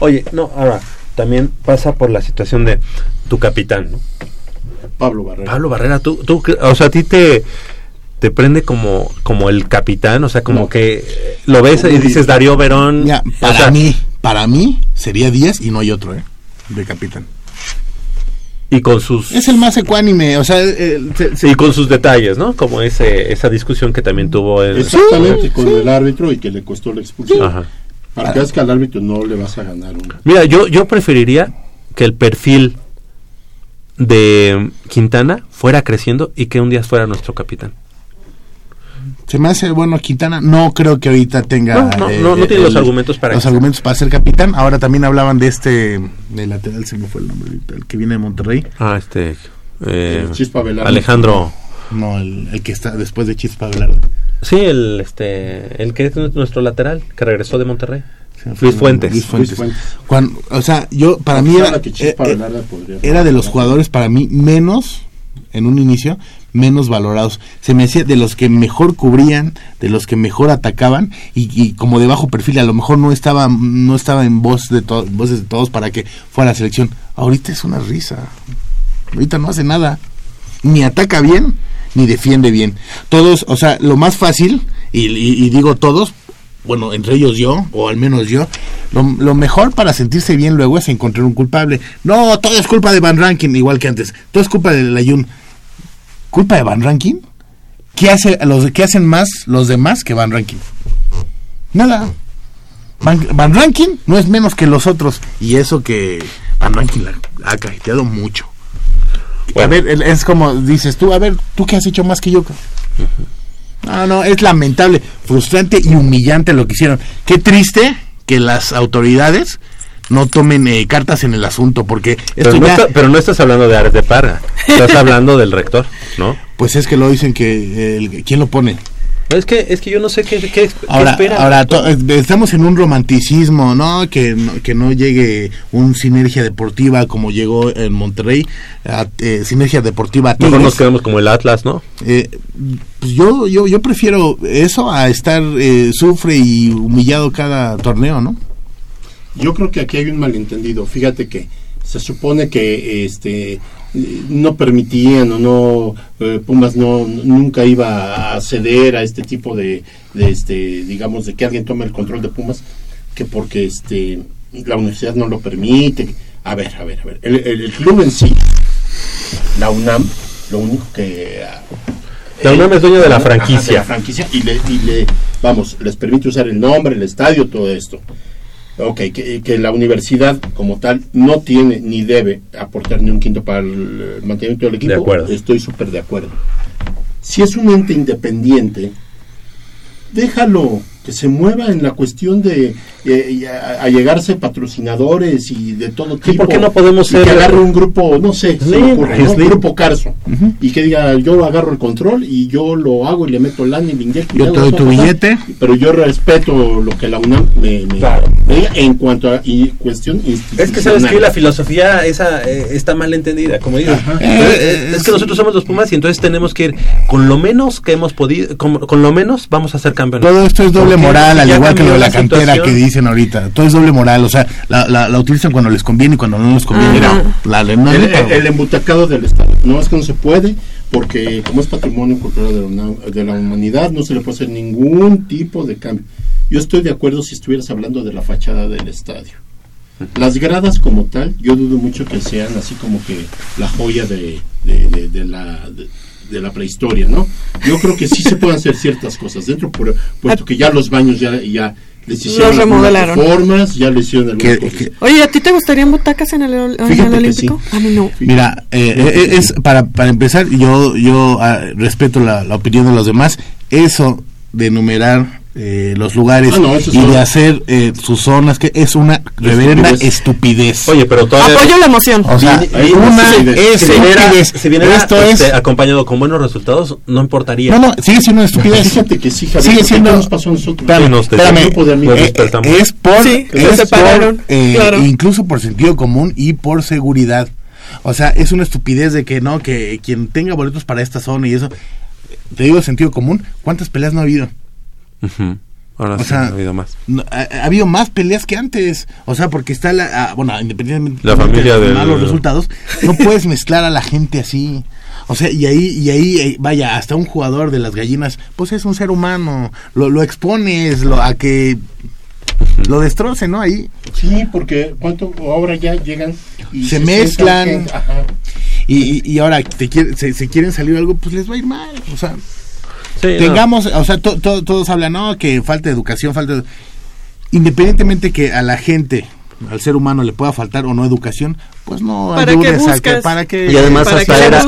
S3: Oye, no, ahora, también pasa por la situación de tu capitán, ¿no?
S5: Pablo Barrera.
S3: Pablo Barrera, tú, tú, cre- o sea, a ti te, te prende como, como el capitán, o sea, como
S5: No.
S3: que eh, lo ves y dices Darío Verón.
S10: Mira,
S3: o
S10: para
S3: sea,
S10: mí, para mí sería 10 y no hay otro, ¿eh? De capitán.
S3: Y con sus
S10: Es el más ecuánime, o sea, eh, se- se-
S3: y con sus detalles, ¿no? Como ese, esa discusión que también tuvo el,
S5: Exactamente, con el árbitro y que le costó la expulsión.
S3: Ajá.
S5: Para que veas que al árbitro no le vas a ganar un...
S3: Mira, yo, yo preferiría que el perfil de Quintana fuera creciendo y que un día fuera nuestro capitán.
S10: Se me hace bueno Quintana. No creo que ahorita tenga.
S3: No, no, no, no tiene los argumentos para
S10: los
S3: eso.
S10: argumentos para ser capitán. Ahora también hablaban de este, de lateral, se me fue el nombre ahorita, el que viene de Monterrey.
S3: Ah, este. eh,
S5: El Chispa Velarde.
S3: Alejandro.
S10: No, el, el que está después de Chispa Velarde.
S3: Sí, el, este, el que es nuestro lateral, que regresó de Monterrey. Luis Fuentes.
S10: Luis Fuentes.
S5: Luis Fuentes.
S10: Cuando, o sea, yo, para mí era, eh, eh, era de los jugadores para mí menos, en un inicio, menos valorados. Se me hacía de los que mejor cubrían, de los que mejor atacaban y, como de bajo perfil, a lo mejor no estaba, no estaba en voz de to- voces de todos para que fuera la selección. Ahorita es una risa. Ahorita no hace nada. Ni ataca bien, ni defiende bien. Todos, o sea, lo más fácil, y, digo todos, bueno, entre ellos yo, o al menos yo, lo, lo mejor para sentirse bien luego es encontrar un culpable. No, todo es culpa de Van Rankin, igual que antes. Todo es culpa de Layun. ¿Culpa de Van Rankin? ¿Qué, hace, los, ¿Qué hacen más los demás que Van Rankin? Nada. Van, Van Rankin no es menos que los otros. Y eso que Van Rankin la ha cajeteado mucho. A ver, es como dices tú, a ver, ¿tú qué has hecho más que yo? No, no, es lamentable, frustrante y humillante lo que hicieron. Qué triste que las autoridades no tomen eh, cartas en el asunto, porque
S3: Pero no,
S10: ya,
S3: está- pero no estás hablando de Ares de Parga, estás hablando del rector, ¿no?
S10: pues es que lo dicen que, eh, el- ¿quién lo pone?
S3: Es que, es que yo no sé qué, qué, qué
S10: Ahora,
S3: esperan.
S10: ahora to- eh, estamos en un romanticismo, ¿no? Que, no- que no llegue un sinergia deportiva como llegó en Monterrey, a- eh, sinergia deportiva a
S3: Mejor nos quedamos como el Atlas, ¿no?
S10: Eh, pues yo, yo, yo prefiero eso a estar eh, sufre y humillado cada torneo, ¿no?
S5: Yo creo que aquí hay un malentendido. Fíjate que se supone que este eh, no permitían o no eh, Pumas no nunca iba a ceder a este tipo de, de este digamos de que alguien tome el control de Pumas que porque este la universidad no lo permite. A ver, a ver, a ver. El, el- el club en sí, la UNAM, lo único que ah,
S3: La UNAM es dueño de la
S5: Ajá,
S3: franquicia.
S5: de la franquicia y le, y le- vamos, les permite usar el nombre, el estadio, todo esto. Ok, que, que la universidad como tal no tiene ni debe aportar ni un quinto para el mantenimiento del equipo.
S3: De acuerdo.
S5: Estoy súper de acuerdo. Si es un ente independiente, déjalo que se mueva en la cuestión de eh, a, a llegarse patrocinadores y de todo tipo.
S3: ¿por qué no podemos
S5: Y
S3: ser-
S5: que agarre un grupo, no sé, se me ocurre, ¿no?
S3: Slim.
S5: grupo Carso y que diga yo agarro el control y yo lo hago y le meto lana y le inyecto
S10: Yo te doy tu billete.
S5: pero yo respeto lo que la UNAM me, me- me diga en cuanto a y cuestión institucional
S3: Es que sabes que la filosofía esa eh, está mal entendida, como eh, es que nosotros somos los Pumas y entonces tenemos que ir con lo menos que hemos podido, con, con lo menos vamos a ser campeones.
S10: Todo esto es doble
S3: Porque
S10: moral, al igual que lo de la
S3: la
S10: cantera
S3: situación.
S10: que dicen ahorita. Todo es doble moral, o sea, la, la, la utilizan cuando les conviene y cuando no les conviene.
S5: Mira,
S10: La- la- no,
S5: el,
S10: no,
S5: el- el embutacado del Estado. No es que no se puede, porque como es patrimonio cultural de la, de la humanidad, no se le puede hacer ningún tipo de cambio. Yo estoy de acuerdo si estuvieras hablando de la fachada del estadio. Las gradas como tal, yo dudo mucho que sean así como que la joya de, de- de- de la... de- la prehistoria, ¿no? Yo creo que sí se pueden hacer ciertas cosas dentro, por, puesto que ya los baños ya, ya les hicieron algunas
S4: remodelaron.
S5: reformas, ya les hicieron algunas
S10: Que-.
S4: Oye, ¿a ti te gustarían butacas en el, en Olímpico? A mí no.
S10: Mira, eh, eh, es para, para empezar, yo yo ah, respeto la, la opinión de los demás. Eso de enumerar eh, los lugares
S5: Ah, no,
S10: y
S5: son-
S10: de hacer eh, sus zonas, que es una reverenda estupidez.
S3: Oye, pero todavía...
S4: Apoyo la emoción.
S10: O sea,
S3: Viene-
S10: una es estupidez.
S3: si viniera,
S10: Esto es
S3: este, acompañado con buenos resultados, no importaría.
S10: No, no, sigue siendo una estupidez.
S5: Fíjate que sí, Javier,
S10: Sigue siendo.
S5: ¿qué nos pasó a nosotros?
S10: Espérame, espérame,
S5: grupo de amigos.
S10: eh, eh, es por.
S4: Sí, se
S10: es por,
S4: separaron,
S10: eh,
S4: claro.
S10: Incluso por sentido común y por seguridad. O sea, es una estupidez de que no, que quien tenga boletos para esta zona y eso. Te digo sentido común, ¿cuántas peleas no ha habido?
S3: Ahora
S10: O
S3: sí,
S10: sea,
S3: ha habido más.
S10: No, ha, ha habido más peleas que antes. O sea, porque está la. ah, bueno, independientemente
S3: La familia
S10: de
S3: del-
S10: malos resultados, no puedes mezclar a la gente así. O sea, y ahí, y ahí, eh, vaya, hasta un jugador de las gallinas, pues es un ser humano. Lo, lo expones lo, a que lo destroce, ¿no? Ahí
S5: Sí, porque cuánto ahora ya llegan y
S10: se mezclan.
S5: ajá.
S10: Y, y, y ahora te quiere- se, se quieren salir algo, pues les va a ir mal. O sea,
S3: Sí, no.
S10: tengamos, o sea, to- to- todos hablan, no, que falta educación, falta... de-". Independientemente que a la gente, al ser humano le pueda faltar o no educación, pues no
S4: ¿Para
S10: a
S4: buscas?
S10: que, para que...
S3: Y además
S4: Para
S3: hasta
S4: que
S3: era,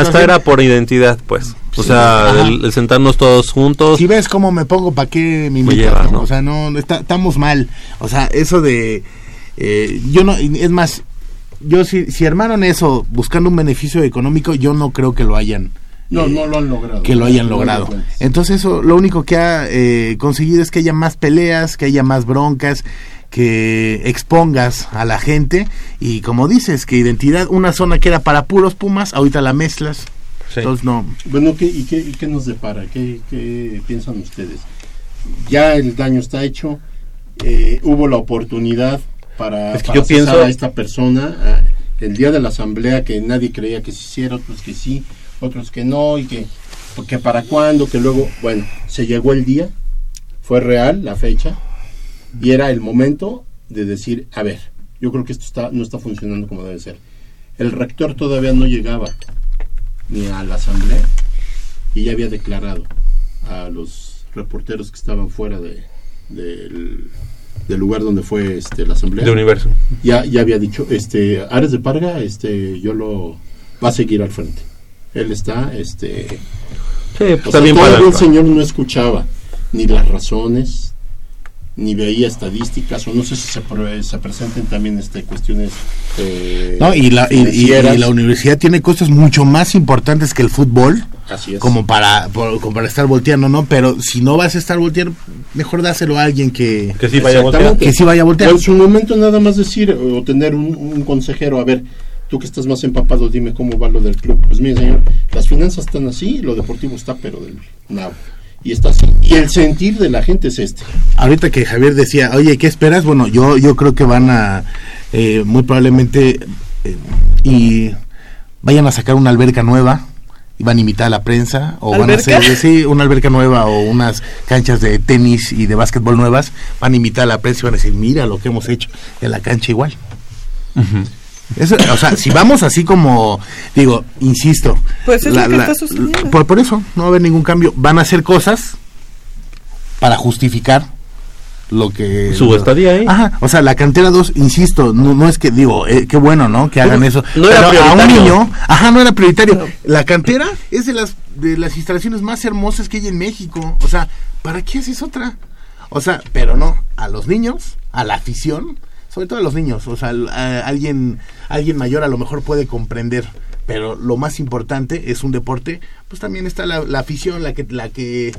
S3: hasta por identidad, pues. O sea, el, el sentarnos todos juntos.
S10: Si ves cómo me pongo, ¿para qué me
S3: Me
S10: invitas,
S3: lleva,
S10: no?
S3: ¿no?
S10: O sea, no, está- estamos mal. O sea, eso de... eh, yo no, es más, yo si, si armaron eso buscando un beneficio económico, yo no creo que lo hayan
S5: No,
S10: eh,
S5: no lo han logrado.
S10: que lo hayan
S5: No
S10: logrado. Entonces eso lo único que ha eh, conseguido es que haya más peleas, que haya más broncas, que expongas a la gente y como dices, que identidad, una zona que era para puros Pumas, ahorita la mezclas. Entonces no.
S5: Bueno, ¿qué, y, qué, ¿y qué nos depara? ¿Qué, qué piensan ustedes? Ya el daño está hecho, eh, hubo la oportunidad para,
S3: Es que
S5: para
S3: yo pienso-
S5: a esta persona el día de la asamblea que nadie creía que se hiciera, otros que sí, otros que no, y que, porque para cuándo, que luego, bueno, se llegó el día, fue real la fecha, y era el momento de decir, a ver, yo creo que esto está, no está funcionando como debe ser. El rector todavía no llegaba ni a la asamblea y ya había declarado a los reporteros que estaban fuera de, del, del lugar donde fue este, la asamblea.
S3: De Universo.
S5: Ya, ya había dicho, este, Ares de Parga, este, yo lo va a seguir al frente. Él está, este,
S3: Sí, pues
S5: o
S3: está
S5: sea,
S3: bien
S5: todavía
S3: para-
S5: el señor no escuchaba ni las razones, ni veía estadísticas, o no sé si se, pre- se presenten también este, cuestiones. eh,
S10: No, y la, y- y- y
S5: financieras.
S10: la universidad tiene cosas mucho más importantes que el fútbol.
S5: Así es.
S10: Como para, por- como para estar volteando, ¿no? Pero si no vas a estar volteando, mejor dáselo a alguien que,
S3: Que sí vaya a voltear.
S10: Que sí vaya a voltear.
S5: En su momento nada más decir o tener un, un consejero, a ver, tú que estás más empapado, dime cómo va lo del club. Pues mire, señor, las finanzas están así, lo deportivo está pero del nabo. Y está así. Y el sentir de la gente es este.
S10: Ahorita que Javier decía, oye, ¿qué esperas? Bueno, yo, yo creo que van a, eh, muy probablemente, eh, y vayan a sacar una alberca nueva, y van a imitar a la prensa, o van a hacer, sí, una alberca nueva, o unas canchas de tenis y de básquetbol nuevas, van a imitar a la prensa y van a decir, mira lo que hemos hecho en la cancha igual. Eso, o sea, si vamos así como, digo, insisto.
S4: Pues es lo que está sucediendo.
S10: Por, por eso, no va a haber ningún cambio. Van a hacer cosas para justificar lo que...
S3: Su estadía ahí.
S10: Ajá, o sea, la cantera 2, insisto, no, no es que, digo, eh, qué bueno, ¿no? Que hagan
S3: No,
S10: eso.
S3: no era
S10: Pero a un
S3: prioritario.
S10: niño, ajá, no era prioritario. La cantera es de las, de las instalaciones más hermosas que hay en México. O sea, ¿para qué haces otra? O sea, pero no, a los niños, a la afición, sobre todo a los niños, o sea, al- a alguien, alguien mayor a lo mejor puede comprender, pero lo más importante es un deporte, pues también está la, la afición, la que, la que,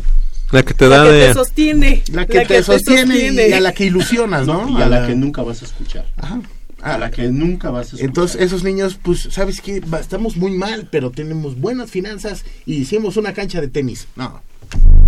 S3: La que te da
S4: La que te sostiene.
S10: la que te sostiene y a la que ilusionas, ¿no?
S5: Y a la que nunca vas a escuchar.
S10: Ajá.
S5: A la que nunca vas a escuchar.
S10: Entonces, esos niños, pues, ¿sabes qué? Estamos muy mal, pero tenemos buenas finanzas y hicimos una cancha de tenis. No,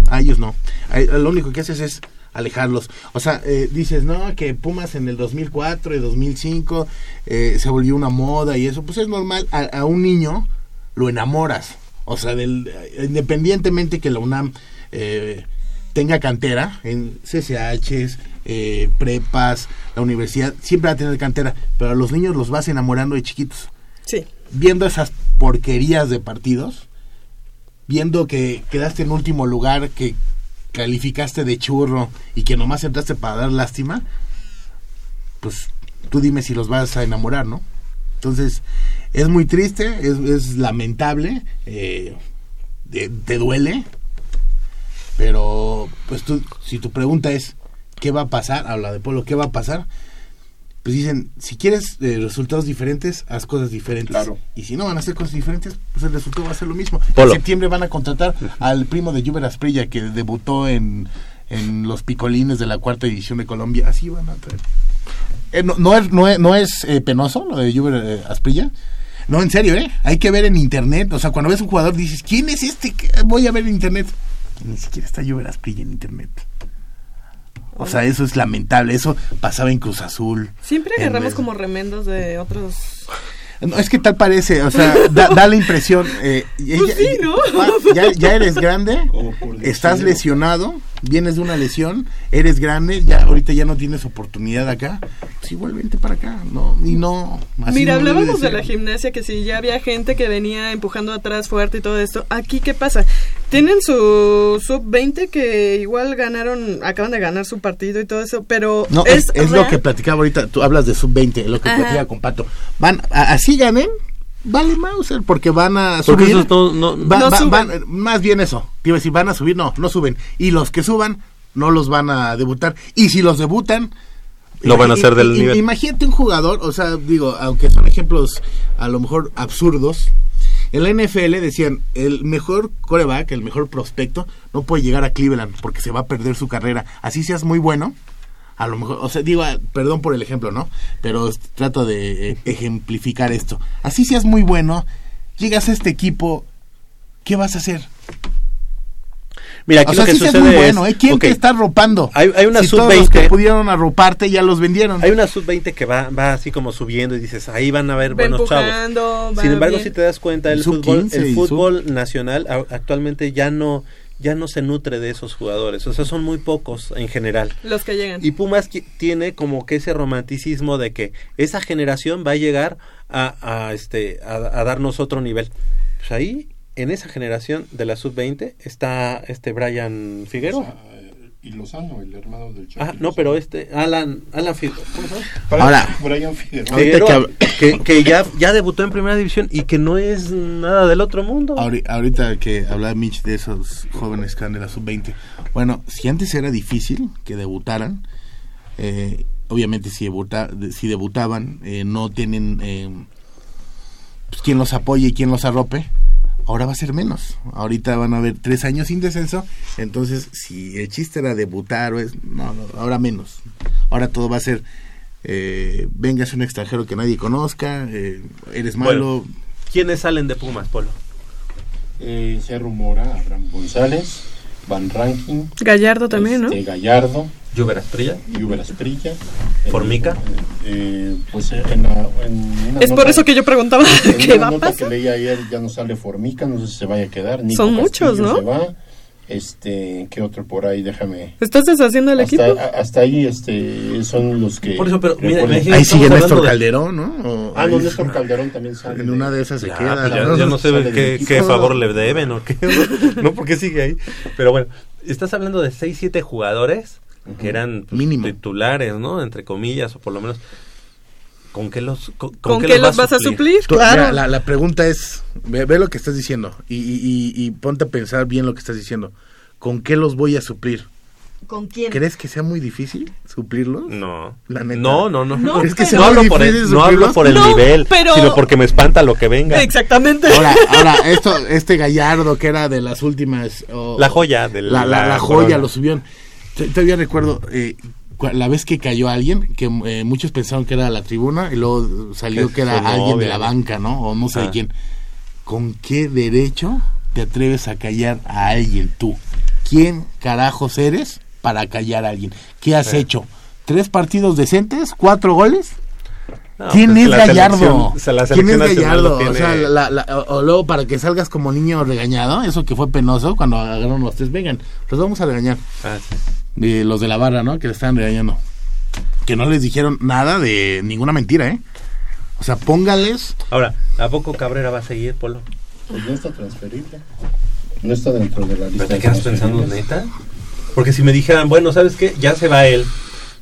S10: a ellos no. A- lo único que haces es alejarlos. O sea, eh, dices, no, que Pumas en el 2004 y 2005 eh, se volvió una moda y eso, pues es normal. A, a un niño lo enamoras. O sea, del, independientemente que la UNAM eh, tenga cantera en CCHs, eh, prepas, la universidad, siempre va a tener cantera, pero a los niños los vas enamorando de chiquitos.
S4: Sí.
S10: Viendo esas porquerías de partidos, viendo que quedaste en último lugar, que calificaste de churro y que nomás entraste para dar lástima, pues tú dime si los vas a enamorar, ¿no? Entonces, es muy triste, es, lamentable, eh, te, te duele, pero pues tú, si tu pregunta es, ¿qué va a pasar? Habla de pueblo, ¿qué va a pasar? Pues dicen, si quieres eh, resultados diferentes, haz cosas diferentes.
S5: Claro.
S10: Y si no van a hacer cosas diferentes, pues el resultado va a ser lo mismo.
S3: Polo.
S10: En septiembre van a contratar al primo de Juber Asprilla que debutó en, en los picolines de la cuarta edición de Colombia. Así van a traer. Eh, no, no es, no es, no es, eh, penoso lo de Juber eh, Asprilla. No, en serio, ¿eh? Hay que ver en internet. O sea, cuando ves un jugador dices, ¿quién es este? que Voy a ver en internet. Ni siquiera está Juber Asprilla en internet. O sea, eso es lamentable. Eso pasaba en Cruz Azul.
S4: Siempre agarramos
S10: vez-
S4: como remendos de otros.
S10: No, es que tal parece, o sea, da, da la impresión. Eh, ya,
S4: Pues sí, ¿no?
S10: ya- ya eres grande, estás lesionado, vienes de una lesión, eres grande, ya ahorita ya no tienes oportunidad acá. Sí, igual vente para acá, no, y no. así
S4: Mira,
S10: no
S4: hablábamos de la gimnasia, que si ya había gente que venía empujando atrás fuerte y todo esto. Aquí, ¿qué pasa? Tienen su sub-20 que igual ganaron, acaban de ganar su partido y todo eso, pero
S10: No,
S4: es,
S10: es, es lo que platicaba ahorita, tú hablas de sub-20, lo que
S4: Ajá.
S10: platicaba con Pato. Van, a- así ganen, vale Mauser, porque van a
S3: Porque
S10: subir.
S3: esos no- no-
S10: Va-
S4: No
S10: va-
S4: suben.
S10: van- más bien eso, te iba a decir, van a subir, no, no suben. Y los que suban, no los van a debutar. Y si los debutan,
S3: No van a ser del nivel.
S10: Imagínate un jugador, o sea, digo, aunque son ejemplos a lo mejor absurdos. En la NFL decían, el mejor coreback, el mejor prospecto, no puede llegar a Cleveland porque se va a perder su carrera. Así seas muy bueno, a lo mejor, o sea, digo, ah, perdón por el ejemplo, ¿no? Pero trato de eh, ejemplificar esto. Así seas muy bueno, llegas a este equipo, ¿qué vas a hacer?
S3: Mira, aquí
S10: o sea,
S3: lo que
S10: sí
S3: sucede
S10: muy bueno,
S3: es-
S10: ¿eh? ¿Quién te está arropando?
S3: Hay, hay una
S10: si todos los
S3: sub-20.
S10: que pudieron arroparte ya los vendieron.
S3: Hay una sub-20 que va, va así como subiendo y dices, ahí van a haber
S4: Va
S3: buenos chavos. Sin embargo,
S4: bien.
S3: si te das cuenta, el fútbol,
S10: 15
S3: el fútbol nacional actualmente ya no, ya no se nutre de esos jugadores. O sea, son muy pocos en general.
S4: Los que llegan.
S3: Y Pumas tiene como que ese romanticismo de que esa generación va a llegar a, a, este, a, a darnos otro nivel. Pues ahí, en esa generación de la sub-20, está este Brian Figueroa.
S5: Y Lozano, el hermano del
S3: Ah, no, pero este, Alan, Alan Figueroa. ¿Cómo se llama?
S10: Ahora,
S5: Brian Figueroa.
S3: Figueroa, que, que ya, ya debutó en primera división y que no es nada del otro mundo.
S10: Ahori- Ahorita que hablaba Mitch de esos jóvenes que de la sub-20. Bueno, si antes era difícil que debutaran, eh, obviamente si, debuta, de- si debutaban, eh, no tienen eh, pues, quien los apoye y quien los arrope. Ahora va a ser menos. Ahorita van a haber tres años sin descenso. Entonces, si el chiste era debutar, o es, no, no, ahora menos. Ahora todo va a ser, eh, vengas un extranjero que nadie conozca, eh, eres malo.
S3: Bueno, ¿Quiénes salen de Pumas, Polo?
S5: Eh, se rumora Abraham González, Van Ranking,
S4: Gallardo también, ¿no?
S5: este, Gallardo,
S3: Lluvia Asprilla,
S5: Lluvia Asprilla.
S3: Formica.
S5: Eh, pues en, la- en una
S4: Es por eso que yo preguntaba
S5: en
S4: qué
S5: una
S4: va a
S5: nota
S4: pasar.
S5: que leí ayer ya no sale Formica, no sé si se vaya a quedar. Nico
S4: Son muchos, ¿no?
S5: Se va. Este, ¿qué otro por ahí? Déjame.
S4: ¿Estás deshaciendo el
S5: hasta,
S4: equipo?
S5: a- hasta ahí este son los que
S3: Por eso, pero mira,
S10: Ahí sigue Néstor
S3: de-
S10: Calderón, ¿no? O-
S5: Ah, no,
S10: ahí-
S5: Néstor Calderón también sale.
S10: En una de esas se
S3: Ya,
S10: queda.
S3: ya-
S10: ¿no?
S3: yo no sé qué, qué favor le deben o qué. No, porque sigue ahí. Pero bueno, estás hablando de 6, 7 jugadores que eran pues,
S10: Mínimo.
S3: titulares, ¿no? Entre comillas, o por lo menos. ¿Con qué los, con,
S4: ¿Con qué los vas a suplir?
S10: Tú-
S4: Claro.
S10: mira, la, la pregunta es, ve, ve lo que estás diciendo y, y- y- ponte a pensar bien lo que estás diciendo. ¿Con qué los voy a suplir?
S4: ¿Con quién?
S10: ¿Crees que sea muy difícil suplirlos?
S3: No.
S10: La neta.
S3: No, no, no.
S4: No,
S10: ¿Crees que sea
S3: No
S10: muy
S3: hablo, por el, no hablo por el
S4: No,
S3: nivel,
S4: pero-
S3: sino porque me espanta lo que venga.
S4: Exactamente.
S10: Ahora, ahora esto, este Gallardo que era de las últimas...
S3: La joya de
S10: la, la-
S3: la
S10: la joya
S3: corona.
S10: lo subieron. Todavía recuerdo eh, la vez que cayó alguien, que eh, muchos pensaron que era la tribuna y luego salió
S3: Que
S10: que era alguien de la banca, ¿no? O no sé de
S3: Ah.
S10: quién. ¿Con qué derecho te atreves a callar a alguien tú? ¿Quién carajos eres para callar a alguien? ¿Qué has
S3: Sí.
S10: hecho? ¿Tres partidos decentes? ¿Cuatro goles?
S3: No,
S10: ¿Quién
S3: pues
S10: es
S3: la
S10: Gallardo?
S3: la
S10: ¿Quién es Gallardo? O,
S3: tiene-
S10: sea, la- la- o, o luego para que salgas como niño regañado, eso que fue penoso cuando agarraron los tres, vengan, los vamos a regañar.
S3: Ah, sí.
S10: De los de la barra, ¿no? Que le estaban regañando. Que no les dijeron nada de ninguna mentira, ¿eh? O sea, póngales.
S3: Ahora, ¿a poco Cabrera va a seguir, Polo?
S5: Pues no está transferible. No está dentro de la lista.
S3: ¿Pero te quedas pensando neta? Porque si me dijeran, bueno, ¿sabes qué? Ya se va él,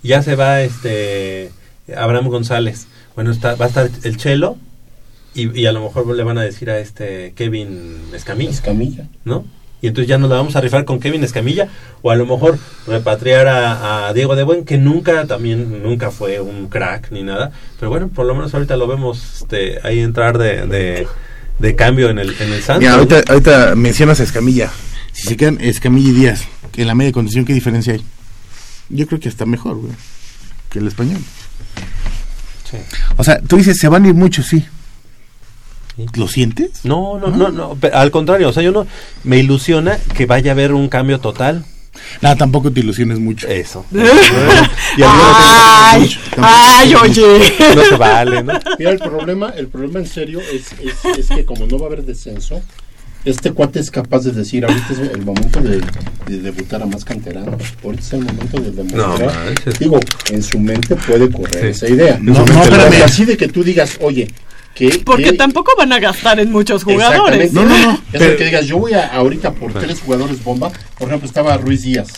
S3: ya se va este Abraham González. Bueno, está, va a estar el Chelo y, y a lo mejor le van a decir a este Kevin Escamilla,
S5: Escamilla.
S3: ¿no? Y entonces ya nos la vamos a rifar con Kevin Escamilla o a lo mejor repatriar a, a Diego de Buen que nunca también nunca fue un crack ni nada, pero bueno, por lo menos ahorita lo vemos este, ahí entrar de, de, de cambio en el en el Santos.
S10: Mira,
S3: ¿no?
S10: ahorita, ahorita mencionas a Escamilla. Si se quedan Escamilla y Díaz, que en la media condición, ¿qué diferencia hay? Yo creo que está mejor, güey, que el español.
S3: Sí.
S10: O sea, tú dices, se van a ir muchos, sí. ¿Lo sientes?
S3: No, no, no, no, al contrario, o sea, yo no me ilusiona que vaya a haber un cambio total.
S10: No, tampoco te ilusiones mucho.
S3: Eso. y
S4: Ay, ay, oye.
S3: no se vale, ¿no?
S5: Mira, el problema, el problema en serio es, es, es que como no va a haber descenso, este cuate es capaz de decir, ahorita es el momento de, de debutar a más canteranos, ahorita es el momento de demostrar.
S3: No.
S5: Digo, en su mente puede correr
S3: Sí.
S5: esa idea.
S10: No,
S5: Pero
S10: no, espérame.
S5: así de que tú digas, oye, que...
S4: Porque tampoco van a gastar en muchos jugadores.
S10: No, no, no.
S5: Es
S10: Pero-
S5: el que digas, yo voy a ahorita por tres jugadores bomba. Por ejemplo, estaba Ruiz Díaz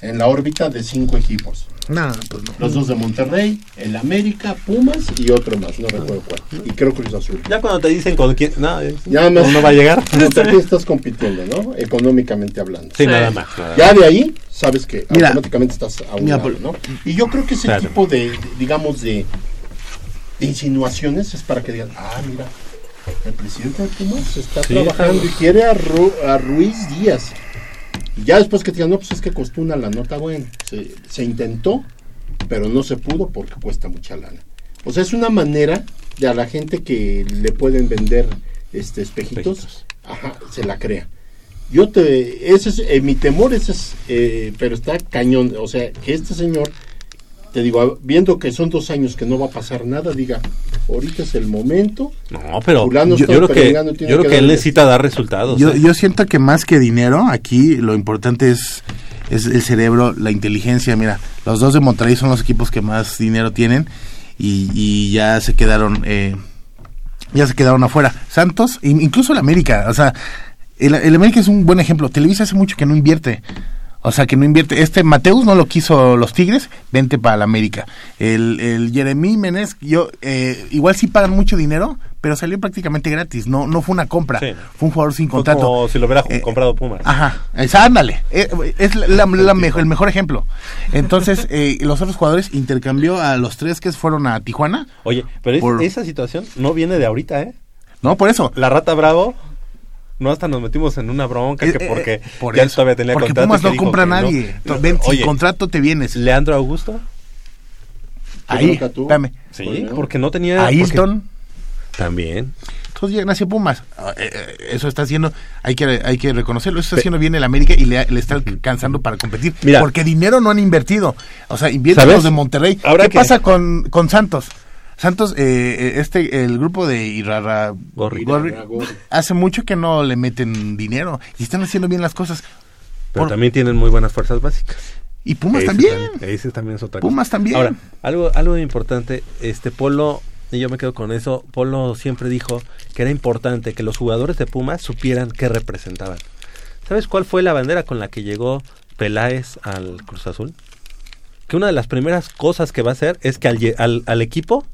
S5: en la órbita de cinco equipos.
S10: No, pues no.
S5: Los dos de Monterrey, el América, Pumas y otro más, no recuerdo cuál. Y creo Cruz Azul.
S3: Ya cuando te dicen con quién, no,
S5: Ya más,
S3: no va a llegar.
S5: ¿Contra quién estás compitiendo, no? Económicamente hablando.
S3: Sí, nada más. nada
S5: Ya de ahí sabes que
S11: Mira,
S5: automáticamente estás a un
S11: mira,
S5: lado. Y yo creo que ese
S11: Claro.
S5: tipo de, digamos, de insinuaciones es para que digan, ah, mira, el presidente de Pumas está
S3: Sí,
S5: trabajando y quiere a, Ru- a Ruiz Díaz. Y ya después que te digan, no, pues es que costó una la nota, bueno, se, se intentó, pero no se pudo porque cuesta mucha lana. O sea, es una manera de a la gente que le pueden vender este espejitos, ajá, se la crea. Yo te, ese es, eh, mi temor ese es, eh, pero está cañón, o sea, que este señor, te digo, viendo que son dos años que no va a pasar nada, diga, ahorita es el momento.
S3: No, pero
S5: Fulano
S3: yo, creo que,
S5: perengano, tiene
S3: yo creo que él necesita dar resultados.
S10: Yo,
S3: ¿eh?
S10: yo siento que más que dinero, aquí lo importante es, es el cerebro, la inteligencia. Mira, los dos de Monterrey son los equipos que más dinero tienen y, y ya se quedaron, eh, ya se quedaron afuera. Santos, in- incluso el América, o sea, el, el América es un buen ejemplo. Televisa hace mucho que no invierte. O sea, que no invierte. Este Mateus no lo quiso los Tigres, vente para la América. El, el Jeremy Menez, yo, eh, igual sí pagan mucho dinero, pero salió prácticamente gratis. No, no fue una compra.
S3: Sí.
S10: Fue un jugador sin
S3: Fue
S10: contrato.
S3: como si lo hubiera
S10: Eh,
S3: comprado Pumas.
S10: Ajá, es, ándale, eh, es la- la- la mejo- el mejor ejemplo. Entonces, eh, los otros jugadores intercambió a los tres que fueron a Tijuana.
S3: Oye, pero es-
S10: Por-
S3: esa situación no viene de ahorita, ¿eh?
S10: No, por eso.
S3: La Rata Bravo, no hasta nos metimos en una bronca
S10: Eh,
S3: que
S10: eh,
S3: porque
S10: por
S3: ya
S10: eso.
S3: todavía tenía
S10: Porque
S3: contrato
S10: Pumas no
S3: dijo
S10: compra a nadie.
S3: No,
S10: Ven, sin contrato te vienes.
S3: Leandro Augusto,
S10: Ahí, espérame.
S3: sí, porque no tenía...
S10: Ailton.
S3: porque- También.
S10: Entonces ya nació Pumas. Ah, eh, eh, Eso está haciendo, hay que, hay que reconocerlo, eso está haciendo bien el América y le, le está alcanzando para competir.
S3: Mira.
S10: porque dinero no han invertido. O sea, invierten
S3: ¿Sabes?
S10: los de Monterrey.
S3: Ahora
S10: ¿Qué
S3: que-
S10: pasa con, con Santos? Santos, eh, eh, este, el grupo de Irarra
S3: Gorri.
S10: Gorri,
S5: Irarra Gorri.
S10: hace mucho que no le meten dinero y están haciendo bien las cosas.
S3: Pero
S10: Por-
S3: también tienen muy buenas fuerzas básicas.
S10: y Pumas
S3: Ese
S10: también.
S3: Ese también es otra
S10: Pumas
S3: cosa.
S10: también.
S3: Ahora, algo, algo importante, este Polo, y yo me quedo con eso, Polo siempre dijo que era importante que los jugadores de Pumas supieran qué representaban. ¿Sabes cuál fue la bandera con la que llegó Peláez al Cruz Azul? Que una de las primeras cosas que va a hacer es que al, lle- al, al equipo,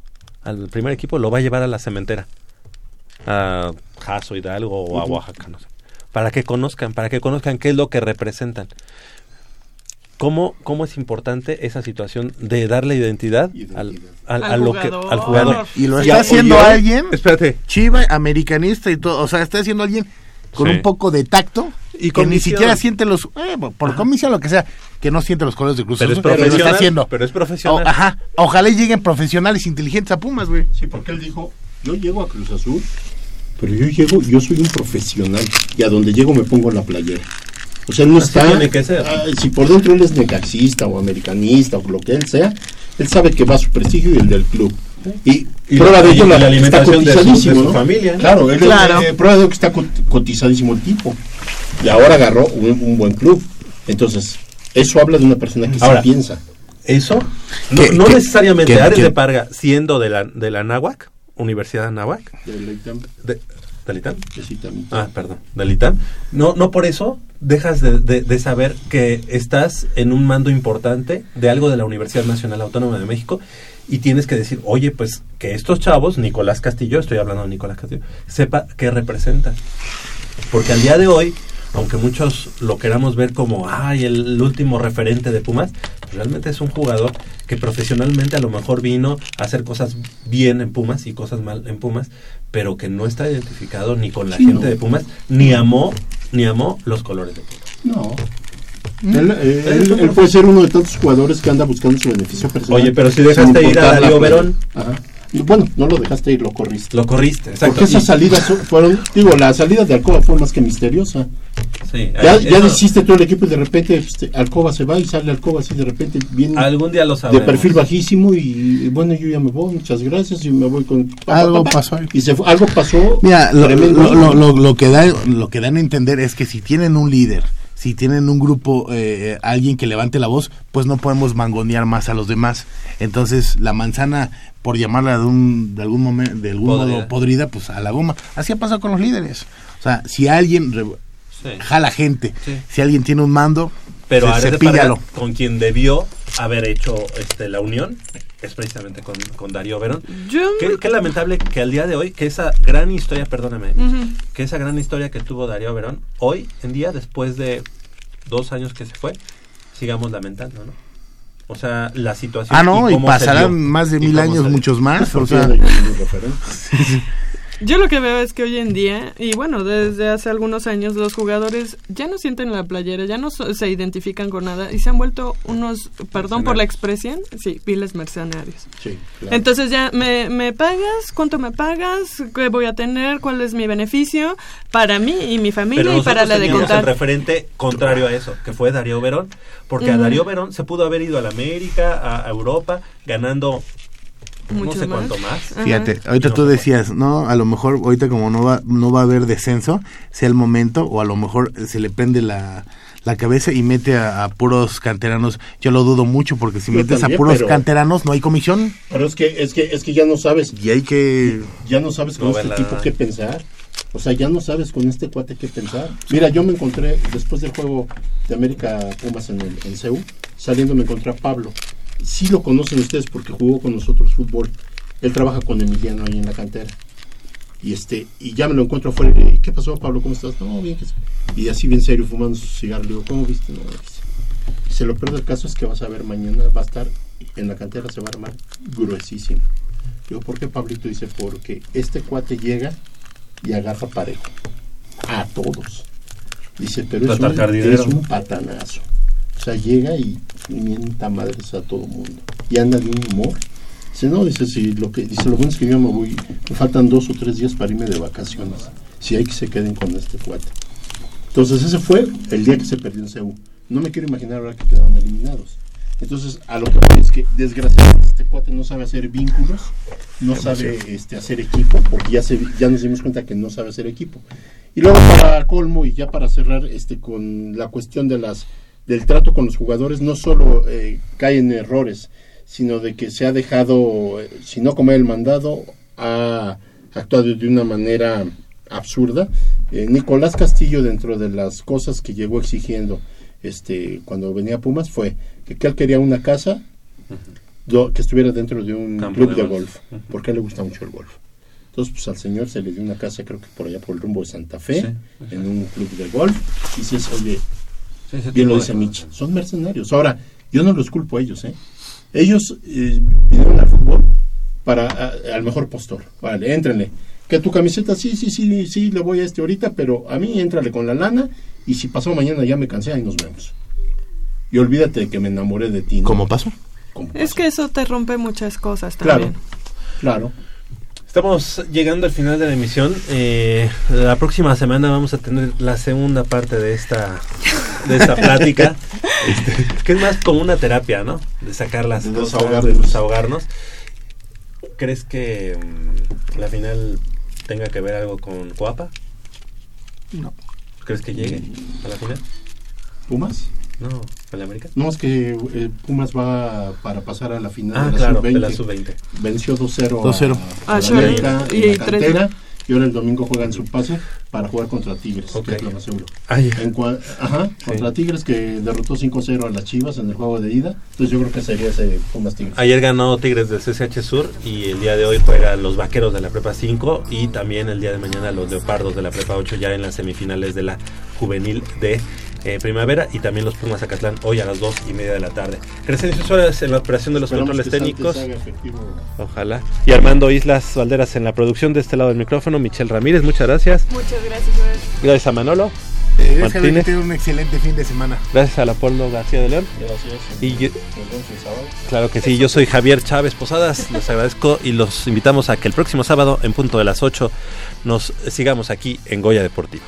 S3: al primer equipo, lo va a llevar a la cementera. A Jaso Hidalgo o a Oaxaca, no sé. Para que conozcan, para que conozcan qué es lo que representan cómo, cómo es importante esa situación de darle identidad, al, al,
S4: Al
S3: a lo que,
S4: jugador.
S3: al jugador.
S10: Y lo está haciendo alguien,
S3: Espérate.
S10: Chiva, americanista y todo. O sea, está haciendo alguien con
S3: Sí.
S10: un poco de tacto
S3: Y
S10: que ni siquiera siente los. eh, por comisión, lo que sea, que no siente los colores de Cruz
S3: Pero es
S10: Azul, pero lo está
S3: profesional.
S10: haciendo.
S3: Pero es profesional.
S10: O- ajá. Ojalá lleguen profesionales inteligentes a Pumas, güey.
S5: Sí, porque él dijo, yo llego a Cruz Azul, pero yo llego, yo soy un profesional y a donde llego me pongo la playera. O sea, no
S3: Así
S5: está...
S3: tiene que ser.
S5: si por dentro él es negaxista o americanista o lo que él sea, él sabe que va a su prestigio y el del club. Y,
S3: Y
S5: prueba de ello
S3: la
S5: la,
S3: alimentación de
S5: está
S3: su- de
S5: cotizadísimo,
S3: su
S5: ¿no?
S3: familia, ¿no?
S5: Claro, él,
S10: Claro.
S5: eh, prueba de ello que está cot- cotizadísimo el tipo. Y ahora agarró un, un buen club. Entonces, eso habla de una persona que
S3: Ahora,
S5: sí piensa.
S3: Eso, no,
S10: ¿Qué-
S3: no
S10: qué-
S3: necesariamente
S10: qué-
S3: Ares
S10: qué-
S3: de Parga, siendo de la, de la Náhuac, Universidad de Náhuac, de, ¿del ITAM? Ah, perdón, del ITAM. No, no por eso dejas de, de- de saber que estás en un mando importante de algo de la Universidad Nacional Autónoma de México y tienes que decir, oye, pues que estos chavos, Nicolás Castillo, estoy hablando de Nicolás Castillo, sepa qué representan. Porque al día de hoy, aunque muchos lo queramos ver como, ay, el, último referente de Pumas, pues realmente es un jugador que profesionalmente a lo mejor vino a hacer cosas bien en Pumas y cosas mal en Pumas, pero que no está identificado ni con la
S5: Sí,
S3: gente
S5: no.
S3: de Pumas, ni amó, ni amó los colores de Pumas.
S5: No. Él, eh, él- él puede ser uno de tantos jugadores que anda buscando su beneficio personal.
S3: Oye, pero si dejaste ir a Darío. Verón.
S5: Ajá. Y bueno, no lo dejaste ir, lo corriste.
S3: Lo corriste, exacto.
S5: Porque esas
S3: Y-
S5: salidas fueron, digo, la salida de Alcoba fue más que misteriosa.
S3: Sí,
S5: Ya, ya hiciste todo el equipo y de repente este, Alcoba se va y sale Alcoba así de repente bien
S3: Algún día lo
S5: de perfil bajísimo y, y bueno, yo ya me voy, muchas gracias y me voy con... pa,
S10: Algo
S5: pa, pa.
S10: pasó ahí.
S5: Y se fue- algo pasó
S10: Mira, lo, lo- lo- lo- lo que da, lo que dan a entender es que si tienen un líder, si tienen un grupo, eh, alguien que levante la voz, pues no podemos mangonear más a los demás. Entonces, la manzana, por llamarla de, un, de algún momento, de algún
S3: Podrida.
S10: modo podrida, pues a la goma. Así ha pasado con los líderes. O sea, si alguien
S3: Sí.
S10: jala gente,
S3: Sí.
S10: si alguien tiene un mando,
S3: Pero
S10: se-
S3: Ares
S10: cepíllalo.
S3: Parga, con quien debió haber hecho este, la unión es precisamente con, con Darío Verón.
S4: Yo-
S3: Qué, qué lamentable que al día de hoy, que esa gran historia, perdóname, que esa gran historia que tuvo Darío Verón, hoy en día, después de dos años que se fue, sigamos lamentando, ¿no? O sea, la situación.
S10: Ah, no, y,
S3: cómo se
S10: pasarán
S3: dio,
S10: más de
S3: y
S10: mil años, muchos más. O sea,
S4: Yo lo que veo es que hoy en día, y bueno, desde hace algunos años, los jugadores ya no sienten la playera, ya no so- se identifican con nada y se han vuelto unos, perdón por la expresión, sí, viles mercenarios.
S5: Sí, claro.
S4: Entonces ya, ¿me, ¿me pagas? ¿Cuánto me pagas? ¿Qué voy a tener? ¿Cuál es mi beneficio? Para mí y mi familia
S3: Pero
S4: y para la de
S3: teníamos el
S4: contar.
S3: referente contrario a eso, que fue Darío Verón, porque a. Darío Verón se pudo haber ido a la América, a, a Europa, ganando no
S4: Mucho
S3: sé
S4: más.
S3: cuánto más.
S10: Fíjate, ahorita tú decías, no, a lo mejor ahorita como no va, no va a haber descenso, sea el momento, o a lo mejor se le prende la, la cabeza y mete a, a puros canteranos. Yo lo dudo mucho porque si
S5: Yo
S10: metes
S5: también,
S10: a puros
S5: pero-
S10: canteranos no hay comisión.
S5: Pero es que, es que, es que ya no sabes.
S10: Y hay que.
S5: Ya no sabes con
S3: No
S5: este
S3: ver la-
S5: tipo qué pensar. O sea, ya no sabes con este cuate qué pensar. Mira, yo me encontré, después del juego de América Pumas en el en CEU, saliendo me encontré a Pablo. Sí lo conocen ustedes porque jugó con nosotros fútbol. Él trabaja con Emiliano ahí en la cantera. Y este, y ya me lo encuentro afuera y ¿qué pasó Pablo? ¿Cómo estás? No, bien. Y así bien serio, fumando su cigarro. Le digo, ¿cómo viste? No, se lo peor del caso es que vas a ver mañana, va a estar en la cantera, se va a armar gruesísimo. Digo, ¿por qué Pablito? Dice, porque este cuate llega y agarra parejo. A todos. Dice, pero es un, es un patanazo. O sea, llega y mienta madres a todo mundo. Y anda de un humor. Dice, no, dice, si lo que, dice, lo bueno es que yo me voy, me faltan dos o tres días para irme de vacaciones. Si hay que se queden con este cuate. Entonces ese fue el día que se perdió en CEU. No me quiero imaginar ahora que quedaron eliminados. Entonces, a lo que voy es que desgraciadamente este cuate no sabe hacer vínculos, no sabe este, hacer equipo, porque ya, se, ya nos dimos cuenta que no sabe hacer equipo. Y luego para colmo y ya para cerrar este con la cuestión de las del trato con los jugadores, no solo eh, cae en errores, sino de que se ha dejado, eh, si no comer el mandado, ha actuado de una manera absurda. Eh, Nicolás Castillo, dentro de las cosas que llegó exigiendo este cuando venía a Pumas, fue que, que él quería una casa do- que estuviera dentro de un
S3: Campo
S5: club
S3: de
S5: de,
S3: golf.
S5: porque a él le gusta mucho el golf. Entonces, pues al señor se le dio una casa, creo que por allá por el rumbo de Santa Fe,
S3: Sí,
S5: en un club de golf. Y dices, oye,
S3: Sí,
S5: bien lo dice. Mitch, son mercenarios. Ahora, yo no los culpo a ellos, ¿eh? Ellos eh, vinieron al fútbol para a- al mejor postor. Vale, éntrenle. Que tu camiseta, sí, sí, sí, sí, le voy a este ahorita, pero a mí éntrale con la lana y si pasó mañana ya me cansé, ahí nos vemos. Y olvídate de que me enamoré de ti. ¿no?
S10: ¿Cómo pasó?
S4: Es que eso te rompe muchas cosas
S5: Claro,
S4: también.
S5: claro.
S3: Estamos llegando al final de la emisión. Eh, la próxima semana vamos a tener la segunda parte de esta de esta plática, este, que es más como una terapia, ¿no? De sacar las
S5: De
S3: cosas,
S5: desahogarnos.
S3: de desahogarnos. ¿Crees que mm, la final tenga que ver algo con Coapa?
S10: No.
S3: ¿Crees que llegue a la final?
S5: ¿Pumas?
S3: No, a la América.
S5: No, es que eh, Pumas va para pasar a la final
S3: Ah,
S5: de la
S3: claro,
S5: sub-20.
S3: de la sub-20.
S5: Venció 2-0
S10: 2-0.
S5: a, a
S4: Ah,
S5: la. América
S4: Y
S5: en la
S4: tres-
S5: cantera. Y ahora el domingo juegan su pase para jugar contra Tigres,
S3: Ok.
S5: que es lo más seguro.
S3: Ay,
S5: En cua- ajá, contra Tigres que derrotó 5-0 a las Chivas en el juego de ida. Entonces yo creo que sería ese Pumas Tigres.
S3: Ayer ganó Tigres del CCH Sur y el día de hoy juegan los Vaqueros de la Prepa 5 y también el día de mañana los Leopardos de la Prepa 8 ya en las semifinales de la Juvenil de eh, Primavera y también los Pumas Acatlán hoy a las 2 y media de la tarde. Crescencio Suárez en la operación de los
S5: Esperamos
S3: controles técnicos.
S5: efectivo.
S3: Ojalá. Y Armando Islas Valderas en la producción de este lado del micrófono. Michelle Ramírez, muchas gracias.
S4: Muchas gracias.
S3: Gracias a Manolo.
S10: Eh,
S3: Martínez.
S10: que un excelente fin de semana.
S3: Gracias a Leopoldo García de León.
S5: Gracias.
S3: Y yo-. Claro que sí, yo soy Javier Chávez Posadas, les agradezco y los invitamos a que el próximo sábado en punto de las 8 nos sigamos aquí en Goya Deportivo.